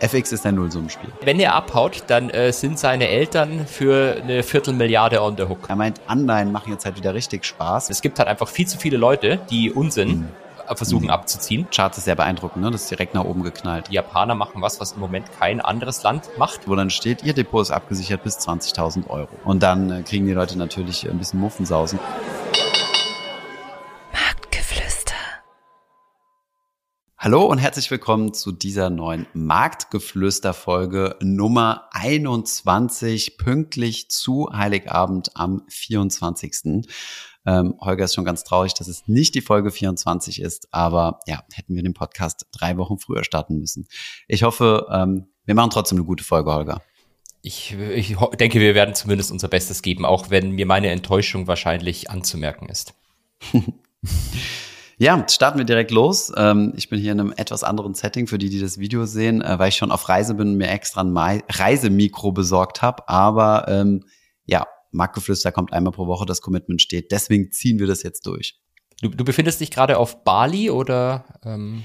FX ist ein Nullsummenspiel. Wenn er abhaut, dann äh, sind seine Eltern für eine Viertelmilliarde on the hook. Er meint, Anleihen machen jetzt halt wieder richtig Spaß. Es gibt halt einfach viel zu viele Leute, die Unsinn mhm. versuchen mhm. abzuziehen. Charts ist sehr beeindruckend, ne? Das ist direkt nach oben geknallt. Die Japaner machen was, was im Moment kein anderes Land macht. Wo dann steht, ihr Depot ist abgesichert bis 20.000 Euro. Und dann äh, kriegen die Leute natürlich ein bisschen Muffensausen. Hallo und herzlich willkommen zu dieser neuen Marktgeflüster-Folge Nummer 21, pünktlich zu Heiligabend am 24. Ähm, Holger ist schon ganz traurig, dass es nicht die Folge 24 ist, aber ja, hätten wir den Podcast drei Wochen früher starten müssen. Ich hoffe, ähm, wir machen trotzdem eine gute Folge, Holger. Ich, ich denke, wir werden zumindest unser Bestes geben, auch wenn mir meine Enttäuschung wahrscheinlich anzumerken ist. Ja, starten wir direkt los. Ähm, ich bin hier in einem etwas anderen Setting für die, die das Video sehen, äh, weil ich schon auf Reise bin und mir extra ein Reisemikro besorgt habe. Aber ähm, ja, Marktgeflüster kommt einmal pro Woche, das Commitment steht. Deswegen ziehen wir das jetzt durch. Du, du befindest dich gerade auf Bali oder? Ähm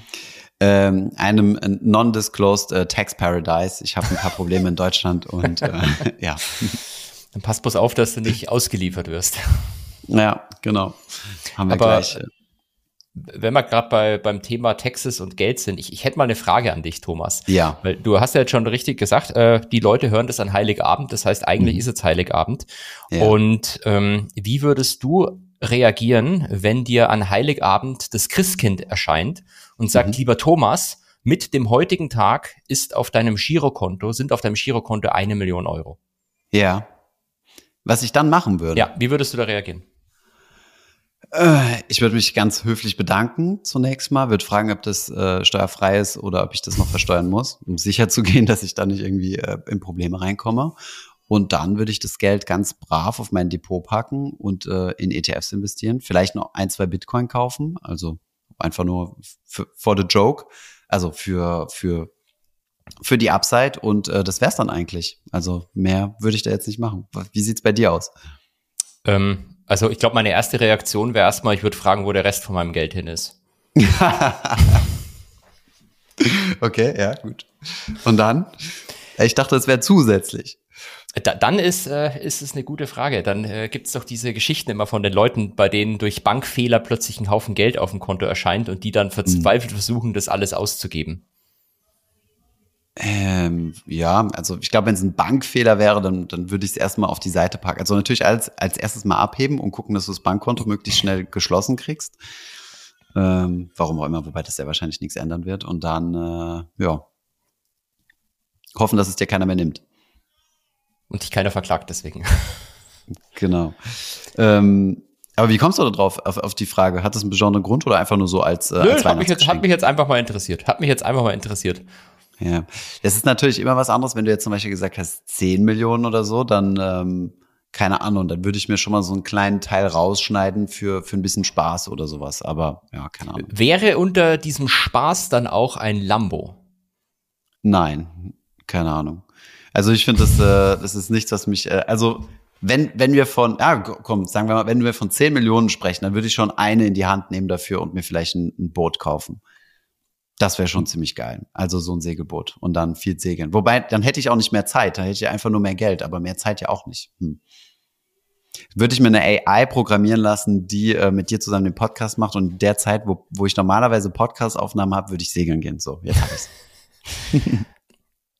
ähm, einem non-disclosed äh, Tax Paradise. Ich habe ein paar Probleme in Deutschland und äh, ja. Dann passt bloß auf, dass du nicht ausgeliefert wirst. Ja, genau. Haben wir Aber gleich. Äh, wenn wir gerade bei, beim Thema Texas und Geld sind, ich, ich hätte mal eine Frage an dich, Thomas. Ja. Weil du hast ja jetzt schon richtig gesagt, äh, die Leute hören das an Heiligabend, das heißt, eigentlich mhm. ist es Heiligabend. Ja. Und ähm, wie würdest du reagieren, wenn dir an Heiligabend das Christkind erscheint und sagt, mhm. lieber Thomas, mit dem heutigen Tag ist auf deinem Girokonto, sind auf deinem Girokonto eine Million Euro. Ja. Was ich dann machen würde. Ja, wie würdest du da reagieren? Äh, ich würde mich ganz höflich bedanken zunächst mal, würde fragen, ob das äh, steuerfrei ist oder ob ich das noch versteuern muss, um sicher zu gehen, dass ich da nicht irgendwie äh, in Probleme reinkomme. Und dann würde ich das Geld ganz brav auf mein Depot packen und äh, in ETFs investieren. Vielleicht noch ein, zwei Bitcoin kaufen, also einfach nur for the joke, also für, für, für die Upside. Und äh, das wär's dann eigentlich. Also mehr würde ich da jetzt nicht machen. Wie sieht's bei dir aus? Ähm also ich glaube, meine erste Reaktion wäre erstmal, ich würde fragen, wo der Rest von meinem Geld hin ist. okay, ja, gut. Und dann? Ich dachte, es wäre zusätzlich. Da, dann ist, äh, ist es eine gute Frage. Dann äh, gibt es doch diese Geschichten immer von den Leuten, bei denen durch Bankfehler plötzlich ein Haufen Geld auf dem Konto erscheint und die dann verzweifelt mhm. versuchen, das alles auszugeben. Ähm, ja, also ich glaube, wenn es ein Bankfehler wäre, dann, dann würde ich es erstmal auf die Seite packen. Also natürlich als, als erstes mal abheben und gucken, dass du das Bankkonto möglichst schnell geschlossen kriegst. Ähm, warum auch immer, wobei das ja wahrscheinlich nichts ändern wird. Und dann, äh, ja, hoffen, dass es dir keiner mehr nimmt. Und dich keiner verklagt deswegen. Genau. Ähm, aber wie kommst du da drauf, auf, auf die Frage? Hat das einen besonderen Grund oder einfach nur so als, äh, Nö, als hat mich, jetzt, hat mich jetzt einfach mal interessiert. Hat mich jetzt einfach mal interessiert. Ja, das ist natürlich immer was anderes, wenn du jetzt zum Beispiel gesagt hast, 10 Millionen oder so, dann ähm, keine Ahnung, dann würde ich mir schon mal so einen kleinen Teil rausschneiden für, für ein bisschen Spaß oder sowas. Aber ja, keine Ahnung. Wäre unter diesem Spaß dann auch ein Lambo? Nein, keine Ahnung. Also ich finde, das, äh, das ist nichts, was mich, äh, also wenn, wenn wir von, ja, komm, sagen wir mal, wenn wir von 10 Millionen sprechen, dann würde ich schon eine in die Hand nehmen dafür und mir vielleicht ein, ein Boot kaufen. Das wäre schon ziemlich geil. Also so ein Segelboot und dann viel segeln. Wobei, dann hätte ich auch nicht mehr Zeit, dann hätte ich einfach nur mehr Geld, aber mehr Zeit ja auch nicht. Hm. Würde ich mir eine AI programmieren lassen, die äh, mit dir zusammen den Podcast macht und der Zeit, wo, wo ich normalerweise Podcast-Aufnahmen habe, würde ich segeln gehen. So, jetzt hab ich's.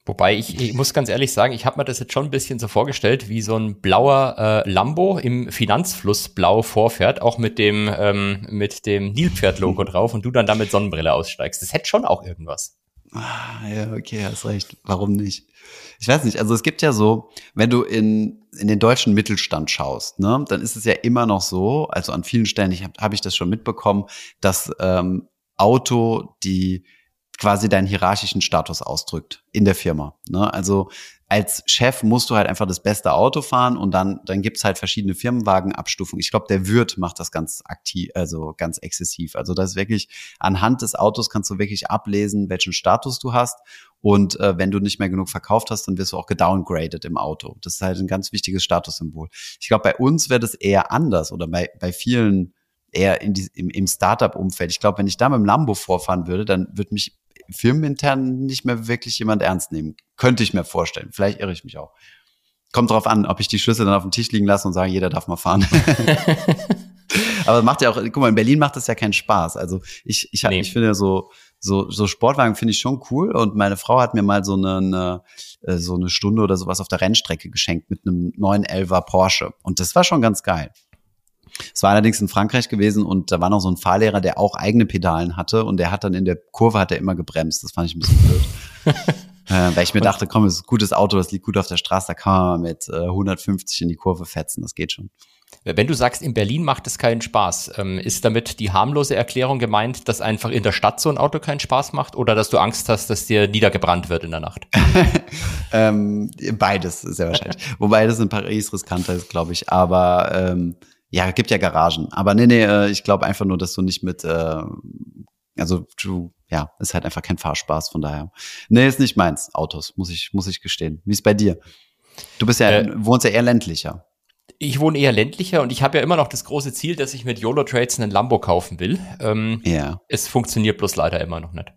Wobei ich, ich muss ganz ehrlich sagen, ich habe mir das jetzt schon ein bisschen so vorgestellt, wie so ein blauer äh, Lambo im Finanzfluss blau vorfährt, auch mit dem ähm, mit dem Nilpferd-Logo drauf und du dann damit Sonnenbrille aussteigst. Das hätte schon auch irgendwas. Ah, ja, okay, hast recht. Warum nicht? Ich weiß nicht, also es gibt ja so, wenn du in, in den deutschen Mittelstand schaust, ne, dann ist es ja immer noch so, also an vielen Stellen habe hab ich das schon mitbekommen, dass ähm, Auto die quasi deinen hierarchischen Status ausdrückt in der Firma. Ne? Also als Chef musst du halt einfach das beste Auto fahren und dann, dann gibt's halt verschiedene Firmenwagenabstufungen. Ich glaube, der Wirt macht das ganz aktiv, also ganz exzessiv. Also das ist wirklich, anhand des Autos kannst du wirklich ablesen, welchen Status du hast. Und äh, wenn du nicht mehr genug verkauft hast, dann wirst du auch gedowngraded im Auto. Das ist halt ein ganz wichtiges Statussymbol. Ich glaube, bei uns wäre das eher anders oder bei, bei vielen eher in die, im, im Startup-Umfeld. Ich glaube, wenn ich da mit dem Lambo vorfahren würde, dann würde mich firmenintern nicht mehr wirklich jemand ernst nehmen. Könnte ich mir vorstellen. Vielleicht irre ich mich auch. Kommt drauf an, ob ich die Schlüssel dann auf dem Tisch liegen lasse und sage, jeder darf mal fahren. Aber macht ja auch, guck mal, in Berlin macht das ja keinen Spaß. Also ich, ich, nee. ich finde so, so, so Sportwagen finde ich schon cool. Und meine Frau hat mir mal so eine, eine, äh, so eine Stunde oder sowas auf der Rennstrecke geschenkt mit einem 911er Porsche. Und das war schon ganz geil. Es war allerdings in Frankreich gewesen und da war noch so ein Fahrlehrer, der auch eigene Pedalen hatte und der hat dann in der Kurve hat er immer gebremst. Das fand ich ein bisschen blöd. äh, weil ich mir dachte, komm, es ist ein gutes Auto, das liegt gut auf der Straße, da kann man mit äh, 150 in die Kurve fetzen, das geht schon. Wenn du sagst, in Berlin macht es keinen Spaß, ähm, ist damit die harmlose Erklärung gemeint, dass einfach in der Stadt so ein Auto keinen Spaß macht oder dass du Angst hast, dass dir niedergebrannt wird in der Nacht? ähm, beides, sehr wahrscheinlich. Wobei das in Paris riskanter ist, glaube ich. Aber ähm, ja, gibt ja Garagen. Aber nee, nee, äh, ich glaube einfach nur, dass du nicht mit, äh, also du, ja, ist halt einfach kein Fahrspaß, von daher. Nee, ist nicht meins, Autos, muss ich, muss ich gestehen. Wie ist bei dir? Du bist ja, äh, wohnst ja eher ländlicher ich wohne eher ländlicher und ich habe ja immer noch das große Ziel, dass ich mit YOLO Trades einen Lambo kaufen will. Ähm, ja. Es funktioniert bloß leider immer noch nicht.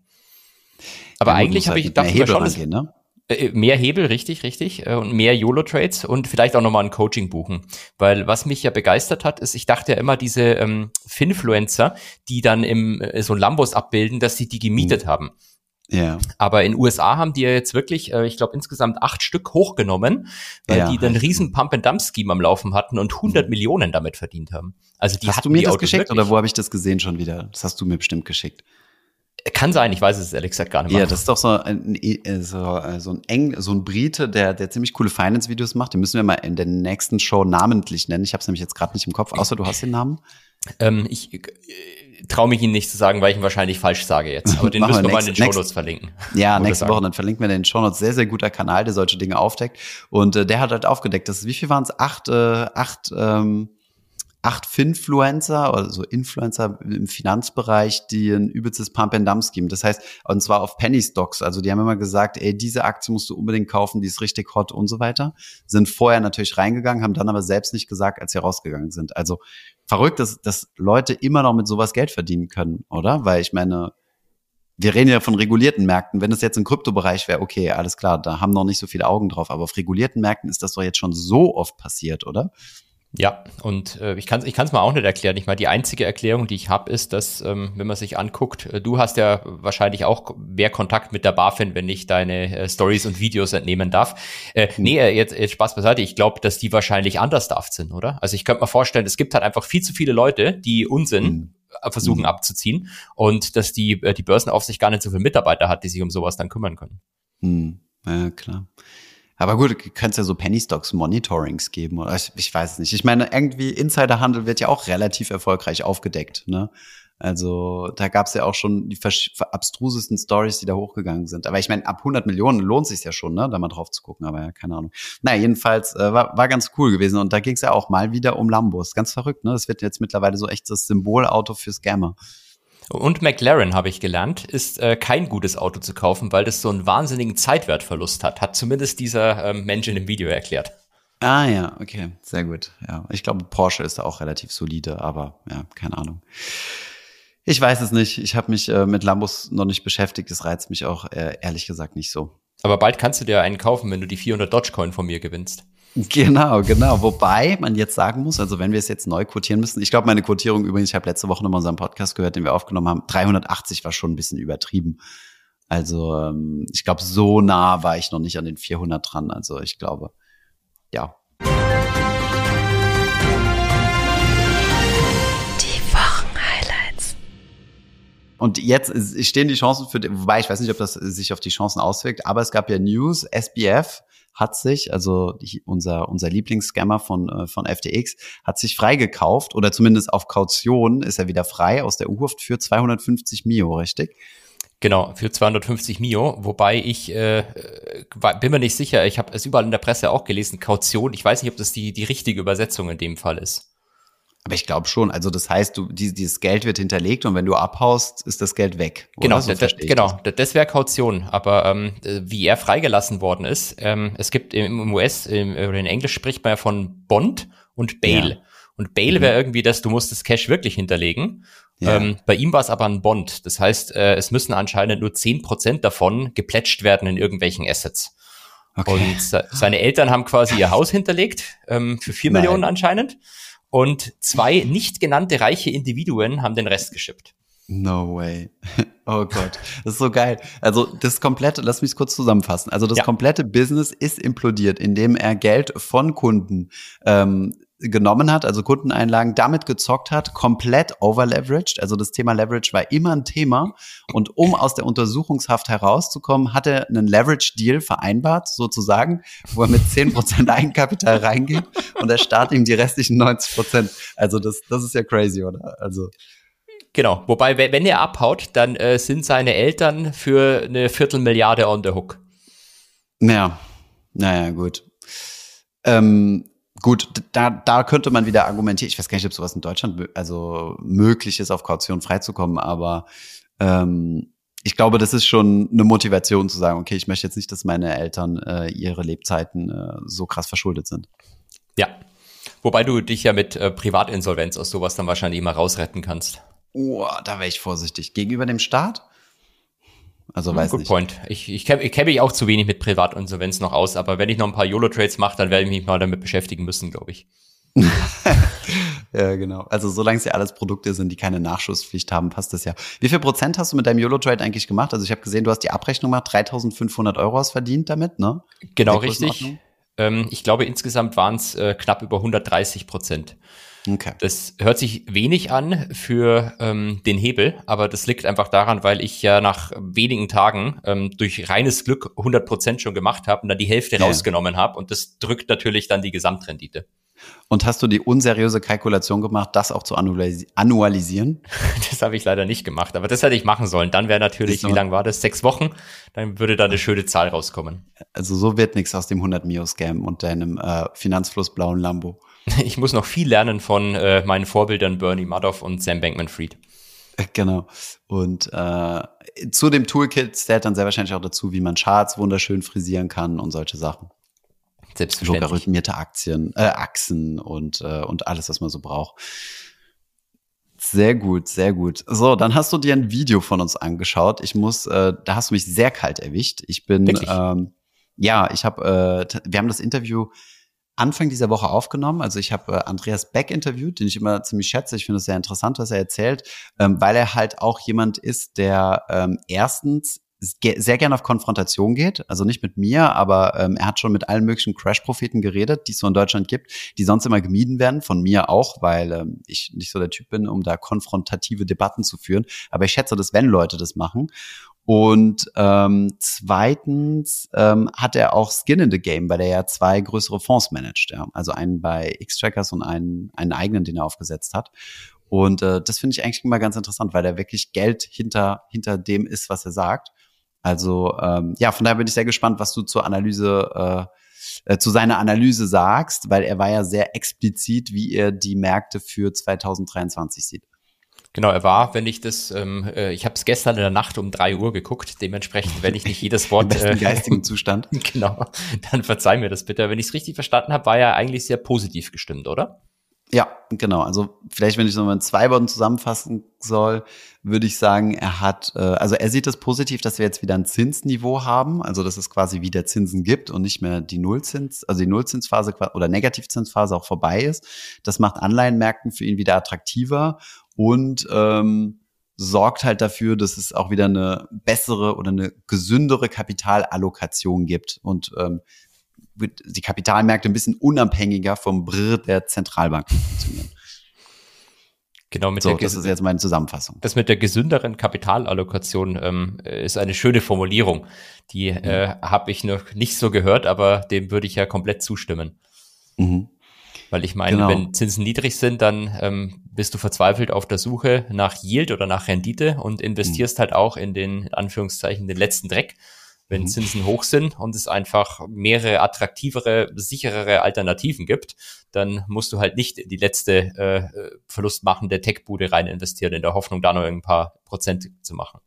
Aber ja, eigentlich habe halt ich dachte schon, rangehen, ne? Äh, mehr Hebel, richtig, richtig, äh, und mehr YOLO-Trades und vielleicht auch nochmal ein Coaching buchen. Weil was mich ja begeistert hat, ist, ich dachte ja immer, diese ähm, Finfluencer, die dann im äh, so Lambos abbilden, dass sie die gemietet mhm. haben. Ja. Aber in USA haben die ja jetzt wirklich, äh, ich glaube, insgesamt acht Stück hochgenommen, weil ja, die dann riesen Pump-and-Dump-Scheme am Laufen hatten und 100 mhm. Millionen damit verdient haben. Also die hast du mir das geschickt wirklich. oder wo habe ich das gesehen schon wieder? Das hast du mir bestimmt geschickt. Kann sein, ich weiß es ehrlich gesagt gar nicht mehr. Ja, das ist doch so ein, äh, so, äh, so ein Eng, so ein Brite, der, der ziemlich coole Finance-Videos macht. Den müssen wir mal in der nächsten Show namentlich nennen. Ich habe es nämlich jetzt gerade nicht im Kopf, außer du hast den Namen. Ähm, ich äh, traue mich Ihnen nicht zu sagen, weil ich ihn wahrscheinlich falsch sage jetzt. Aber den müssen wir, mal in den Shownotes verlinken. Ja, nächste Woche, dann verlinken wir den Shownotes. Sehr, sehr guter Kanal, der solche Dinge aufdeckt. Und äh, der hat halt aufgedeckt, dass, wie viel waren es? Acht, äh, acht, ähm, acht Finfluencer oder so Influencer im Finanzbereich, die ein übelstes Pump-and-Dump-Scheme. Das heißt, und zwar auf Penny Stocks. Also die haben immer gesagt, ey, diese Aktie musst du unbedingt kaufen, die ist richtig hot und so weiter. Sind vorher natürlich reingegangen, haben dann aber selbst nicht gesagt, als sie rausgegangen sind. Also verrückt, dass, dass Leute immer noch mit sowas Geld verdienen können, oder? Weil ich meine, wir reden ja von regulierten Märkten. Wenn es jetzt im Kryptobereich wäre, okay, alles klar, da haben noch nicht so viele Augen drauf. Aber auf regulierten Märkten ist das doch jetzt schon so oft passiert, oder? Ja, und äh, ich kann es ich kann's mal auch nicht erklären. Ich meine, die einzige Erklärung, die ich habe, ist, dass, ähm, wenn man sich anguckt, äh, du hast ja wahrscheinlich auch mehr Kontakt mit der BaFin, wenn ich deine äh, Stories und Videos entnehmen darf. Äh, mhm. Nee, äh, jetzt, jetzt Spaß beiseite. Ich glaube, dass die wahrscheinlich anders darf sind, oder? Also ich könnte mir vorstellen, es gibt halt einfach viel zu viele Leute, die Unsinn mhm. versuchen mhm. abzuziehen und dass die, die Börsenaufsicht gar nicht so viele Mitarbeiter hat, die sich um sowas dann kümmern können. Mhm. Ja, klar. Aber gut, du kannst ja so Penny Stocks Monitorings geben oder ich, ich weiß es nicht. Ich meine, irgendwie Insiderhandel wird ja auch relativ erfolgreich aufgedeckt, ne? Also da gab es ja auch schon die abstrusesten Stories, die da hochgegangen sind. Aber ich meine, ab 100 Millionen lohnt sich ja schon, ne, da mal drauf zu gucken. Aber ja, keine Ahnung. Naja, jedenfalls äh, war, war ganz cool gewesen. Und da ging es ja auch mal wieder um Lambos. Ganz verrückt, ne? Das wird jetzt mittlerweile so echt das Symbolauto für Scammer. Und McLaren, habe ich gelernt, ist äh, kein gutes Auto zu kaufen, weil das so einen wahnsinnigen Zeitwertverlust hat. Hat zumindest dieser ähm, Mensch in dem Video erklärt. Ah ja, okay, sehr gut. Ja, ich glaube, Porsche ist da auch relativ solide, aber ja, keine Ahnung. Ich weiß es nicht. Ich habe mich äh, mit Lambos noch nicht beschäftigt. Das reizt mich auch äh, ehrlich gesagt nicht so. Aber bald kannst du dir einen kaufen, wenn du die 400 Dogecoin von mir gewinnst. Genau, genau. Wobei man jetzt sagen muss, also wenn wir es jetzt neu quotieren müssen, ich glaube, meine Quotierung übrigens, ich habe letzte Woche nochmal unseren Podcast gehört, den wir aufgenommen haben, 380 war schon ein bisschen übertrieben. Also ähm, ich glaube, so nah war ich noch nicht an den 400 dran. Also ich glaube, ja. Die Wochenhighlights. Und jetzt stehen die Chancen für, wobei ich weiß nicht, ob das sich auf die Chancen auswirkt, aber es gab ja News, SBF hat sich, also unser, unser Lieblingsscammer von, äh, von FTX, hat sich freigekauft oder zumindest auf Kaution ist er wieder frei aus der U-Haft für 250 Mio, richtig? Genau, für 250 Mio, wobei ich äh, bin mir nicht sicher, ich habe es überall in der Presse auch gelesen, Kaution, ich weiß nicht, ob das die, die richtige Übersetzung in dem Fall ist. Aber ich glaube schon. Also das heißt, du, die, dieses Geld wird hinterlegt und wenn du abhaust, ist das Geld weg. Genau, so das, genau. Das, das wäre Kaution. Aber ähm, wie er freigelassen worden ist, ähm, es gibt im US, im, oder in Englisch spricht man ja von Bond und Bail. Ja. Und Bail wäre irgendwie das, du musst das Cash wirklich hinterlegen. Ja. Ähm, bei ihm war es aber ein Bond. Das heißt, äh, es müssen anscheinend nur zehn Prozent davon geplätscht werden in irgendwelchen Assets. Okay. Und se seine Eltern haben quasi ihr Haus hinterlegt, ähm, für vier Nein. Millionen anscheinend. Und zwei nicht genannte reiche Individuen haben den Rest geschippt. No way. Oh Gott, das ist so geil. Also das komplette, lass mich kurz zusammenfassen. Also das Ja. komplette Business ist implodiert, indem er Geld von Kunden ähm, genommen hat, also Kundeneinlagen, damit gezockt hat, komplett overleveraged. Also das Thema Leverage war immer ein Thema. Und um aus der Untersuchungshaft herauszukommen, hat er einen Leverage-Deal vereinbart, sozusagen, wo er mit 10% Eigenkapital reingeht und der Staat ihm die restlichen 90%. Also das, das ist ja crazy, oder? Also Genau. Wobei, we- wenn er abhaut, dann äh, sind seine Eltern für eine Viertelmilliarde on the hook. Ja, naja, gut. Ähm, gut, da, da könnte man wieder argumentieren. Ich weiß gar nicht, ob sowas in Deutschland also möglich ist, auf Kaution freizukommen, aber ähm, ich glaube, das ist schon eine Motivation zu sagen, okay, ich möchte jetzt nicht, dass meine Eltern äh, ihre Lebzeiten äh, so krass verschuldet sind. Ja. Wobei du dich ja mit äh, Privatinsolvenz aus sowas dann wahrscheinlich immer rausretten kannst. Oh, da wäre ich vorsichtig. Gegenüber dem Staat? Also weiß Good nicht. point. Ich, ich kenne ich kenn mich auch zu wenig mit Privatinsolvenz noch aus, aber wenn ich noch ein paar YOLO-Trades mache, dann werde ich mich mal damit beschäftigen müssen, glaube ich. Ja, genau. Also solange es ja alles Produkte sind, die keine Nachschusspflicht haben, passt das ja. Wie viel Prozent hast du mit deinem YOLO-Trade eigentlich gemacht? Also ich habe gesehen, du hast die Abrechnung gemacht, 3.500 Euro hast verdient damit, ne? Genau richtig. Ähm, ich glaube, insgesamt waren es äh, knapp über 130 Prozent. Okay. Das hört sich wenig an für ähm, den Hebel, aber das liegt einfach daran, weil ich ja nach wenigen Tagen ähm, durch reines Glück 100 Prozent schon gemacht habe und dann die Hälfte Ja. rausgenommen habe und das drückt natürlich dann die Gesamtrendite. Und hast du die unseriöse Kalkulation gemacht, das auch zu annualis annualisieren? Das habe ich leider nicht gemacht, aber das hätte ich machen sollen. Dann wäre natürlich, wie mal. lang war das? Sechs Wochen. Dann würde da eine schöne Zahl rauskommen. Also so wird nichts aus dem 100 Mio Scam und deinem äh, finanzflussblauen Lambo. Ich muss noch viel lernen von äh, meinen Vorbildern Bernie Madoff und Sam Bankman-Fried. Äh, Genau. Und äh, zu dem Toolkit zählt dann sehr wahrscheinlich auch dazu, wie man Charts wunderschön frisieren kann und solche Sachen. Selbstverständlich. logarithmierte Aktien, äh, Achsen und, äh, und alles, was man so braucht. Sehr gut, sehr gut. So, dann hast du dir ein Video von uns angeschaut. Ich muss, äh, da hast du mich sehr kalt erwischt. Ich bin, Wirklich? ähm, ja, ich habe, äh, wir haben das Interview Anfang dieser Woche aufgenommen. Also ich habe äh, Andreas Beck interviewt, den ich immer ziemlich schätze. Ich finde es sehr interessant, was er erzählt, ähm, weil er halt auch jemand ist, der ähm, erstens sehr gerne auf Konfrontation geht. Also nicht mit mir, aber ähm, er hat schon mit allen möglichen Crash-Propheten geredet, die es so in Deutschland gibt, die sonst immer gemieden werden, von mir auch, weil ähm, ich nicht so der Typ bin, um da konfrontative Debatten zu führen. Aber ich schätze das, wenn Leute das machen. Und ähm, zweitens ähm, hat er auch Skin in the Game, weil er ja zwei größere Fonds managt. Ja. Also einen bei X-Trackers und einen, einen eigenen, den er aufgesetzt hat. Und äh, das finde ich eigentlich immer ganz interessant, weil er wirklich Geld hinter, hinter dem ist, was er sagt. Also ähm, ja, von daher bin ich sehr gespannt, was du zur Analyse, äh, äh, zu seiner Analyse sagst, weil er war ja sehr explizit, wie er die Märkte für 2023 sieht. Genau, er war, wenn ich das, ähm, äh, ich habe es gestern in der Nacht um drei Uhr geguckt, dementsprechend, wenn ich nicht jedes Im Wort, besten äh, geistigen Zustand. genau, dann verzeih mir das bitte. Wenn ich es richtig verstanden habe, war er eigentlich sehr positiv gestimmt, oder? Ja, genau. Also vielleicht, wenn ich es nochmal in zwei Worten zusammenfassen soll, würde ich sagen, er hat, äh, also er sieht es positiv, dass wir jetzt wieder ein Zinsniveau haben, also dass es quasi wieder Zinsen gibt und nicht mehr die Nullzins, also die Nullzinsphase oder Negativzinsphase auch vorbei ist. Das macht Anleihenmärkten für ihn wieder attraktiver und ähm, sorgt halt dafür, dass es auch wieder eine bessere oder eine gesündere Kapitalallokation gibt und ähm, wird die Kapitalmärkte ein bisschen unabhängiger vom Brr der Zentralbanken funktionieren. Genau, mit So, der das ist jetzt meine Zusammenfassung. das mit der gesünderen Kapitalallokation ähm, ist eine schöne Formulierung. Die äh, habe ich noch nicht so gehört, aber dem würde ich ja komplett zustimmen. Mhm. Weil ich meine, Genau. wenn Zinsen niedrig sind, dann ähm, bist du verzweifelt auf der Suche nach Yield oder nach Rendite und investierst halt auch in den, in Anführungszeichen, den letzten Dreck, wenn Mhm. Zinsen hoch sind und es einfach mehrere attraktivere, sicherere Alternativen gibt, dann musst du halt nicht in die letzte äh, äh, verlustmachende Tech-Bude rein investieren, in der Hoffnung, da noch ein paar Prozent zu machen.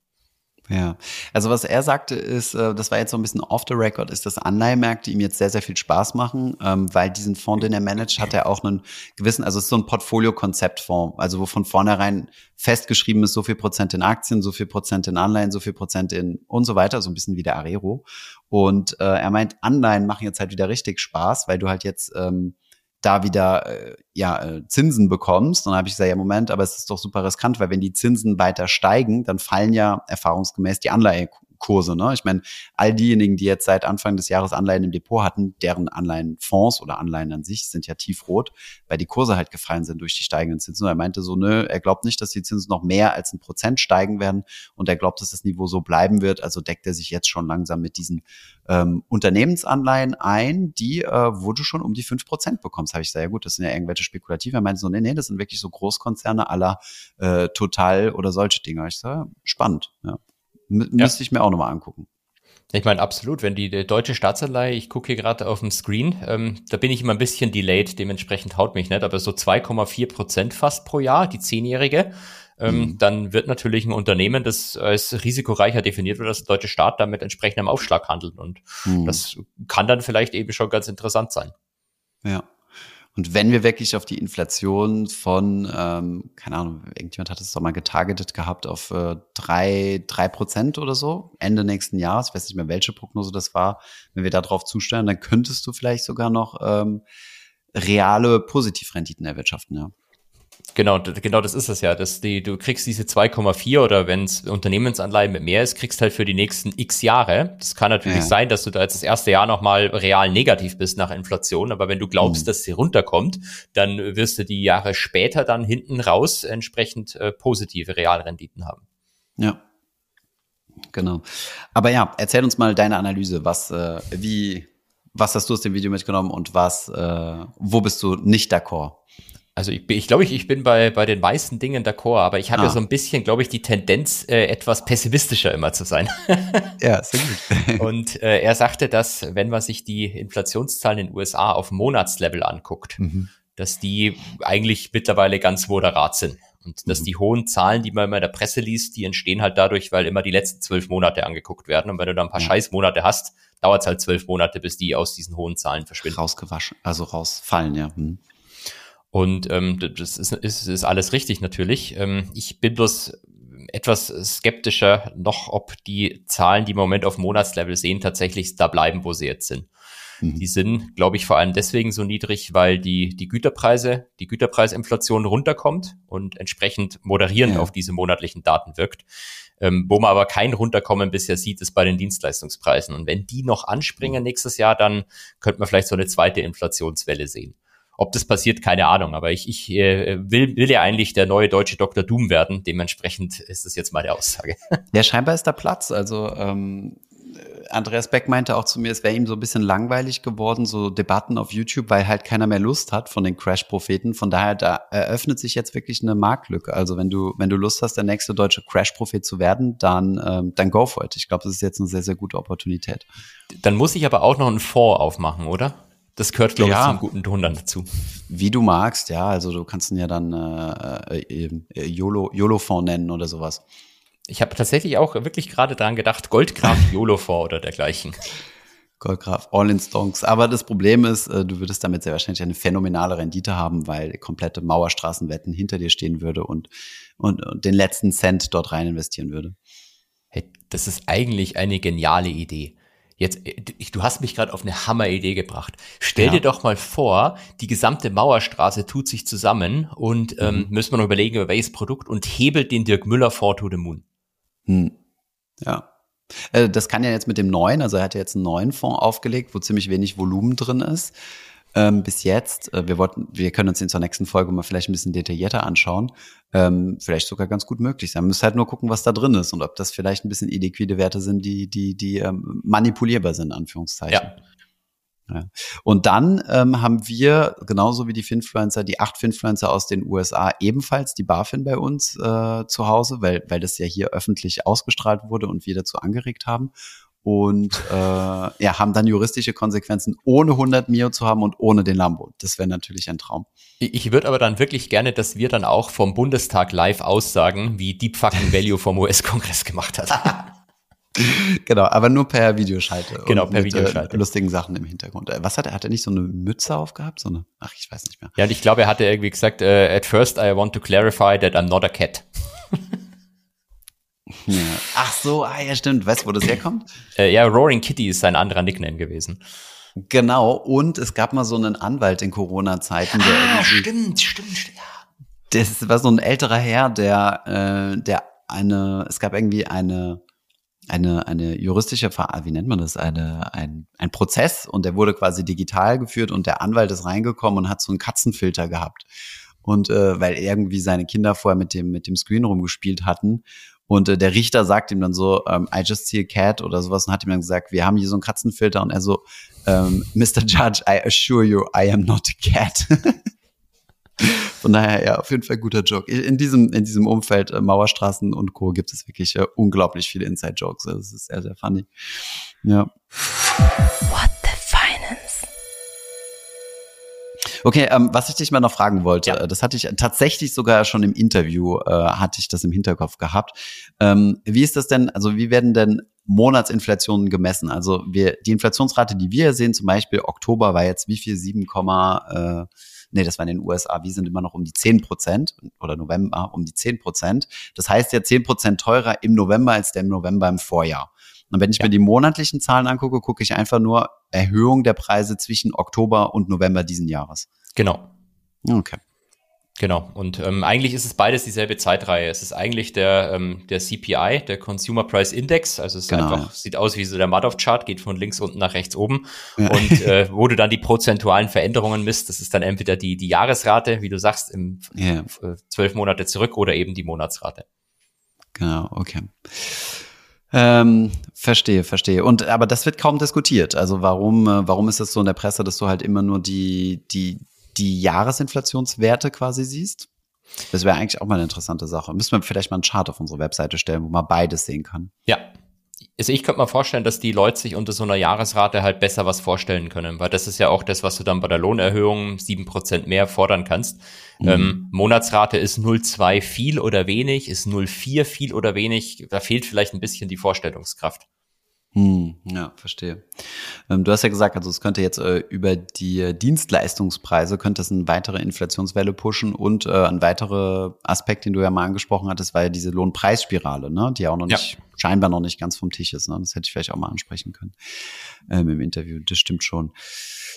Ja, also was er sagte ist, äh, das war jetzt so ein bisschen off the record, ist, dass Anleihmärkte ihm jetzt sehr, sehr viel Spaß machen, ähm, weil diesen Fonds, den er managt, hat er auch einen gewissen, also es ist so ein Portfolio-Konzeptfonds, also wo von vornherein festgeschrieben ist, so viel Prozent in Aktien, so viel Prozent in Anleihen, so viel Prozent in und so weiter, so ein bisschen wie der Arero. Und äh, er meint, Anleihen machen jetzt halt wieder richtig Spaß, weil du halt jetzt ähm, da wieder äh, ja äh, Zinsen bekommst. Dann habe ich gesagt, ja Moment, aber es ist doch super riskant, weil wenn die Zinsen weiter steigen, dann fallen ja erfahrungsgemäß die Anleihe Kurse. Ne? Ich meine, all diejenigen, die jetzt seit Anfang des Jahres Anleihen im Depot hatten, deren Anleihenfonds oder Anleihen an sich sind ja tiefrot, weil die Kurse halt gefallen sind durch die steigenden Zinsen. Und er meinte so, nö, er glaubt nicht, dass die Zinsen noch mehr als ein Prozent steigen werden und er glaubt, dass das Niveau so bleiben wird. Also deckt er sich jetzt schon langsam mit diesen ähm, Unternehmensanleihen ein, die, äh, wo du schon um die fünf Prozent bekommst. Habe ich gesagt, ja gut, das sind ja irgendwelche Spekulative. Er meinte so, nee, nee, das sind wirklich so Großkonzerne aller äh, Total oder solche Dinge. Ich sage, spannend, ja. M ja. Müsste ich mir auch nochmal angucken. Ich meine, absolut. Wenn die, die deutsche Staatsanleihe, ich gucke hier gerade auf dem Screen, ähm, da bin ich immer ein bisschen delayed, dementsprechend haut mich nicht, aber so 2,4 Prozent fast pro Jahr, die zehnjährige, ähm, mhm. dann wird natürlich ein Unternehmen, das als risikoreicher definiert wird, dass der deutsche Staat damit entsprechend am Aufschlag handelt. Und mhm. das kann dann vielleicht eben schon ganz interessant sein. Ja. Und wenn wir wirklich auf die Inflation von, ähm, keine Ahnung, irgendjemand hat es doch mal getargetet gehabt auf äh, drei, drei Prozent oder so, Ende nächsten Jahres, ich weiß nicht mehr, welche Prognose das war, wenn wir darauf zusteuern, dann könntest du vielleicht sogar noch ähm, reale Positivrenditen erwirtschaften, ja. Genau, genau das ist es ja. Dass die, du kriegst diese 2,4 oder wenn es Unternehmensanleihen mit mehr ist, kriegst halt für die nächsten x Jahre. Das kann natürlich ja. sein, dass du da jetzt das erste Jahr nochmal real negativ bist nach Inflation, aber wenn du glaubst, mhm. dass sie runterkommt, dann wirst du die Jahre später dann hinten raus entsprechend äh, positive Realrenditen haben. Ja. Genau. Aber ja, erzähl uns mal deine Analyse. Was, äh, wie, was hast du aus dem Video mitgenommen und was, äh, wo bist du nicht d'accord? Also ich, ich glaube, ich, ich bin bei, bei den meisten Dingen d'accord, aber ich habe ah. ja so ein bisschen, glaube ich, die Tendenz, äh, etwas pessimistischer immer zu sein. ja, sehr gut. Und äh, er sagte, dass, wenn man sich die Inflationszahlen in den USA auf Monatslevel anguckt, mhm. dass die eigentlich mittlerweile ganz moderat sind. Und dass mhm. die hohen Zahlen, die man immer in der Presse liest, die entstehen halt dadurch, weil immer die letzten zwölf Monate angeguckt werden. Und wenn du da ein paar ja. Scheißmonate hast, dauert es halt zwölf Monate, bis die aus diesen hohen Zahlen verschwinden. Rausgewaschen, also rausfallen, ja. Hm. Und ähm, das ist, ist, ist alles richtig natürlich. Ähm, ich bin bloß etwas skeptischer noch, ob die Zahlen, die im Moment auf Monatslevel sehen, tatsächlich da bleiben, wo sie jetzt sind. Mhm. Die sind, glaube ich, vor allem deswegen so niedrig, weil die, die Güterpreise, die Güterpreisinflation runterkommt und entsprechend moderierend ja. auf diese monatlichen Daten wirkt. Ähm, wo man aber kein Runterkommen bisher sieht, ist bei den Dienstleistungspreisen. Und wenn die noch anspringen nächstes Jahr, dann könnte man vielleicht so eine zweite Inflationswelle sehen. Ob das passiert, keine Ahnung. Aber ich, ich äh, will, will ja eigentlich der neue deutsche Dr. Doom werden. Dementsprechend ist das jetzt meine Aussage. Ja, scheinbar ist da Platz. Also ähm, Andreas Beck meinte auch zu mir, es wäre ihm so ein bisschen langweilig geworden, so Debatten auf YouTube, weil halt keiner mehr Lust hat von den Crash-Propheten. Von daher, da eröffnet sich jetzt wirklich eine Marktlücke. Also wenn du, wenn du Lust hast, der nächste deutsche Crash-Prophet zu werden, dann, ähm, dann go for it. Ich glaube, das ist jetzt eine sehr, sehr gute Opportunität. Dann muss ich aber auch noch einen Fonds aufmachen, oder? Das gehört, glaube ja, ich, zum guten Ton dann dazu. Wie du magst, ja. Also du kannst ihn ja dann äh, äh, äh YOLO, YOLO-Fonds nennen oder sowas. Ich habe tatsächlich auch wirklich gerade dran gedacht, Goldgraf YOLO-Fonds oder dergleichen. Goldgraf, All in Stonks. Aber das Problem ist, äh, du würdest damit sehr wahrscheinlich eine phänomenale Rendite haben, weil komplette Mauerstraßenwetten hinter dir stehen würde und, und, und den letzten Cent dort rein investieren würde. Hey, das ist eigentlich eine geniale Idee. Jetzt, äh, du hast mich gerade auf eine Hammeridee gebracht. Stell ja. dir doch mal vor, die gesamte Mauerstraße tut sich zusammen und ähm, mhm. müssen wir noch überlegen, über welches Produkt und hebelt den Dirk Müller vor to the Moon. Hm. Ja. Äh, das kann ja jetzt mit dem neuen, also er hat ja jetzt einen neuen Fonds aufgelegt, wo ziemlich wenig Volumen drin ist ähm, bis jetzt. Äh, wir wollten, wir können uns in zur nächsten Folge mal vielleicht ein bisschen detaillierter anschauen. Ähm, vielleicht sogar ganz gut möglich sein. Man muss halt nur gucken, was da drin ist und ob das vielleicht ein bisschen illiquide Werte sind, die, die, die ähm, manipulierbar sind, Anführungszeichen. Ja. Ja. Und dann ähm, haben wir, genauso wie die Finfluencer, die acht Finfluencer aus den USA, ebenfalls die BaFin bei uns äh, zu Hause, weil, weil das ja hier öffentlich ausgestrahlt wurde und wir dazu angeregt haben und äh, ja, haben dann juristische Konsequenzen, ohne 100 Mio zu haben und ohne den Lambo. Das wäre natürlich ein Traum. Ich würde aber dann wirklich gerne, dass wir dann auch vom Bundestag live aussagen, wie Deep Fucking Value vom US-Kongress gemacht hat. genau, aber nur per Videoschalte. Genau, per mit, Videoschalte. Äh, lustigen Sachen im Hintergrund. Äh, was hat er? Hat er nicht so eine Mütze aufgehabt? So eine, ach, ich weiß nicht mehr. Ja, und ich glaube, er hatte irgendwie gesagt, uh, at first I want to clarify that I'm not a cat. Ja. Ach so, ah ja, stimmt. Weißt du, wo das herkommt? Äh, ja, Roaring Kitty ist sein anderer Nickname gewesen. Genau, und es gab mal so einen Anwalt in Corona-Zeiten. Ah, stimmt, stimmt, stimmt. Das war so ein älterer Herr, der, äh, der eine, es gab irgendwie eine eine, eine juristische, wie nennt man das, eine, ein, ein Prozess und der wurde quasi digital geführt und der Anwalt ist reingekommen und hat so einen Katzenfilter gehabt. Und äh, weil irgendwie seine Kinder vorher mit dem, mit dem Screen rumgespielt hatten. Und äh, der Richter sagt ihm dann so, ähm, I just see a cat oder sowas und hat ihm dann gesagt, wir haben hier so einen Katzenfilter und er so, ähm, Mr. Judge, I assure you, I am not a cat. Von daher, ja, auf jeden Fall guter Joke. In diesem, in diesem Umfeld äh, Mauerstraßen und Co. gibt es wirklich äh, unglaublich viele Inside-Jokes. Also, das ist sehr, sehr funny. Ja. What Okay, ähm, was ich dich mal noch fragen wollte, ja. Das hatte ich tatsächlich sogar schon im Interview, äh, hatte ich das im Hinterkopf gehabt. Ähm, wie ist das denn, also wie werden denn Monatsinflationen gemessen? Also wir, die Inflationsrate, die wir sehen, zum Beispiel Oktober war jetzt wie viel? 7, äh, nee, das war in den USA, wir sind immer noch um die 10 Prozent oder November um die 10 Prozent. Das heißt ja 10 Prozent teurer im November als der im November im Vorjahr. Und wenn ich ja. mir die monatlichen Zahlen angucke, gucke ich einfach nur Erhöhung der Preise zwischen Oktober und November diesen Jahres. Genau. Okay. Genau. Und ähm, eigentlich ist es beides dieselbe Zeitreihe. Es ist eigentlich der, ähm, der CPI, der Consumer Price Index. Also es genau, einfach, sieht aus wie so der Madoff-Chart, geht von links unten nach rechts oben. Ja. Und äh, wo du dann die prozentualen Veränderungen misst, das ist dann entweder die, die Jahresrate, wie du sagst, im ja. zwölf Monate zurück oder eben die Monatsrate. Genau, okay. Ähm, verstehe, verstehe. Und aber das wird kaum diskutiert. Also warum, äh, warum ist das so in der Presse, dass du halt immer nur die, die, die Jahresinflationswerte quasi siehst. Das wäre eigentlich auch mal eine interessante Sache. Müssen wir vielleicht mal einen Chart auf unsere Webseite stellen, wo man beides sehen kann. Ja. Also ich könnte mir vorstellen, dass die Leute sich unter so einer Jahresrate halt besser was vorstellen können, weil das ist ja auch das, was du dann bei der Lohnerhöhung sieben Prozent mehr fordern kannst. Mhm. Ähm, Monatsrate ist 0,2 viel oder wenig, ist 0,4 viel oder wenig. Da fehlt vielleicht ein bisschen die Vorstellungskraft. Hm, ja, verstehe. Ähm, du hast ja gesagt, also es könnte jetzt äh, über die Dienstleistungspreise könnte es eine weitere Inflationswelle pushen und äh, ein weiterer Aspekt, den du ja mal angesprochen hattest, war ja diese Lohnpreisspirale, ne, die ja auch noch ja. nicht scheinbar noch nicht ganz vom Tisch ist. Ne? Das hätte ich vielleicht auch mal ansprechen können ähm, im Interview. Das stimmt schon.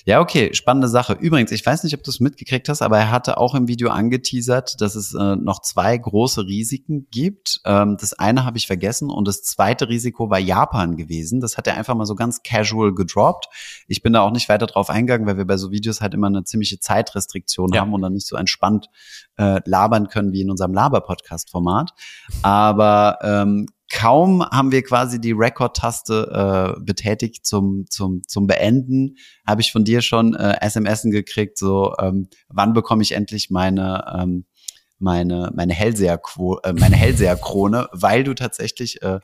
Ja, okay, spannende Sache. Übrigens, ich weiß nicht, ob du es mitgekriegt hast, aber er hatte auch im Video angeteasert, dass es äh, noch zwei große Risiken gibt. Ähm, das eine habe ich vergessen und das zweite Risiko war Japan gewesen. Das hat er einfach mal so ganz casual gedroppt. Ich bin da auch nicht weiter drauf eingegangen, weil wir bei so Videos halt immer eine ziemliche Zeitrestriktion ja. haben und dann nicht so entspannt äh, labern können wie in unserem Laber-Podcast-Format. Aber ähm, kaum haben wir quasi die Record-Taste äh, betätigt zum, zum, zum Beenden, habe ich von dir schon äh, SMSen gekriegt, so ähm, wann bekomme ich endlich meine ähm, meine meine Hellseher äh, meine Hellseher Krone, weil du tatsächlich äh,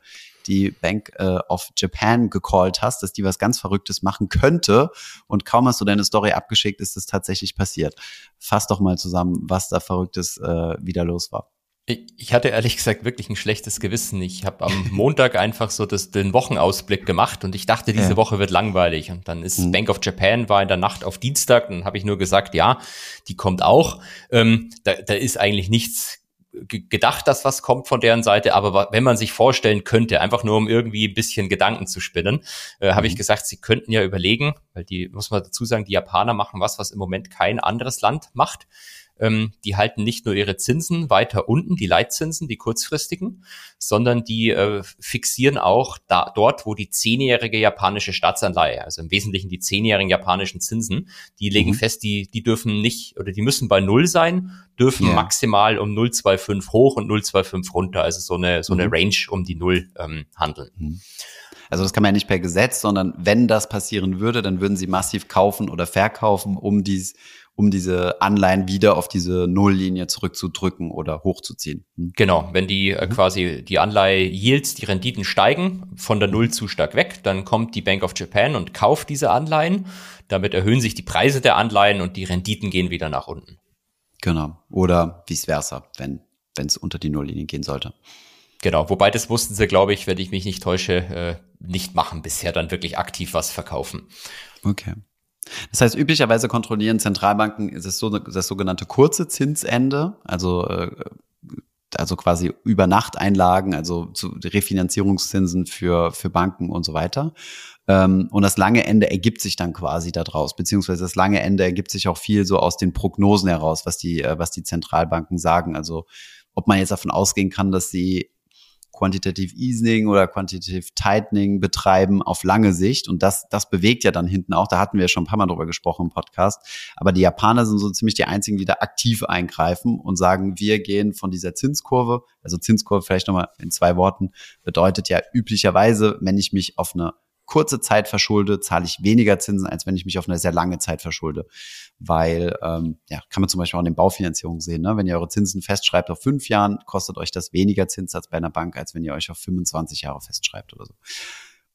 die Bank äh, of Japan gecallt hast, dass die was ganz Verrücktes machen könnte und kaum hast du deine Story abgeschickt, ist es tatsächlich passiert. Fass doch mal zusammen, was da Verrücktes äh, wieder los war. Ich hatte ehrlich gesagt wirklich ein schlechtes Gewissen. Ich habe am Montag einfach so das, den Wochenausblick gemacht und ich dachte, diese ja. Woche wird langweilig. Und dann ist mhm. Bank of Japan war in der Nacht auf Dienstag, dann habe ich nur gesagt, ja, die kommt auch. Ähm, da, da ist eigentlich nichts gedacht, dass was kommt von deren Seite, aber wenn man sich vorstellen könnte, einfach nur um irgendwie ein bisschen Gedanken zu spinnen, äh, habe ich mhm. gesagt, sie könnten ja überlegen, weil die, muss man dazu sagen, die Japaner machen was, was im Moment kein anderes Land macht ähm, die halten nicht nur ihre Zinsen weiter unten, die Leitzinsen, die kurzfristigen, sondern die äh, fixieren auch da, dort, wo die zehnjährige japanische Staatsanleihe, also im Wesentlichen die zehnjährigen japanischen Zinsen, die legen mhm. fest, die, die dürfen nicht oder die müssen bei Null sein, dürfen yeah. maximal um 0,25 hoch und 0,25 runter, also so eine, so eine mhm. Range um die Null ähm, handeln. Mhm. Also das kann man ja nicht per Gesetz, sondern wenn das passieren würde, dann würden sie massiv kaufen oder verkaufen, um dies um diese Anleihen wieder auf diese Nulllinie zurückzudrücken oder hochzuziehen. Hm. Genau, wenn die äh, mhm. quasi die Anleihe Yields, die Renditen steigen, von der Null zu stark weg, dann kommt die Bank of Japan und kauft diese Anleihen. Damit erhöhen sich die Preise der Anleihen und die Renditen gehen wieder nach unten. Genau. Oder vice versa, wenn wenn es unter die Nulllinie gehen sollte. Genau, wobei das wussten sie, glaube ich, wenn ich mich nicht täusche, äh, nicht machen bisher dann wirklich aktiv was verkaufen. Okay. Das heißt, üblicherweise kontrollieren Zentralbanken das, so, das sogenannte kurze Zinsende, also äh, also quasi über Nachteinlagen, also zu Refinanzierungszinsen für, für Banken und so weiter. Ähm, und das lange Ende ergibt sich dann quasi daraus, beziehungsweise das lange Ende ergibt sich auch viel so aus den Prognosen heraus, was die, äh, was die Zentralbanken sagen. Also ob man jetzt davon ausgehen kann, dass sie Quantitative Easing oder Quantitative Tightening betreiben auf lange Sicht. Und das, das bewegt ja dann hinten auch. Da hatten wir schon ein paar Mal drüber gesprochen im Podcast. Aber die Japaner sind so ziemlich die einzigen, die da aktiv eingreifen und sagen, wir gehen von dieser Zinskurve, also Zinskurve vielleicht nochmal in zwei Worten, bedeutet ja üblicherweise, wenn ich mich auf eine kurze Zeit verschulde, zahle ich weniger Zinsen, als wenn ich mich auf eine sehr lange Zeit verschulde. Weil, ähm, ja, kann man zum Beispiel auch in den Baufinanzierungen sehen, ne? wenn ihr eure Zinsen festschreibt auf fünf Jahren, kostet euch das weniger Zinssatz bei einer Bank, als wenn ihr euch auf 25 Jahre festschreibt oder so.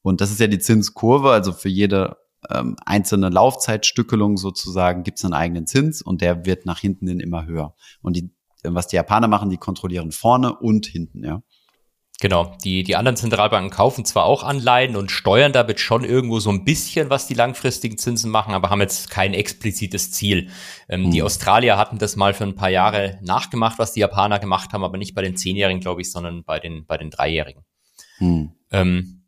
Und das ist ja die Zinskurve, also für jede ähm, einzelne Laufzeitstückelung sozusagen gibt es einen eigenen Zins und der wird nach hinten hin immer höher. Und die, was die Japaner machen, die kontrollieren vorne und hinten, ja. Genau, die, die anderen Zentralbanken kaufen zwar auch Anleihen und steuern damit schon irgendwo so ein bisschen, was die langfristigen Zinsen machen, aber haben jetzt kein explizites Ziel. Ähm, hm. Die Australier hatten das mal für ein paar Jahre nachgemacht, was die Japaner gemacht haben, aber nicht bei den Zehnjährigen, glaube ich, sondern bei den, bei den Dreijährigen. Hm. Ähm,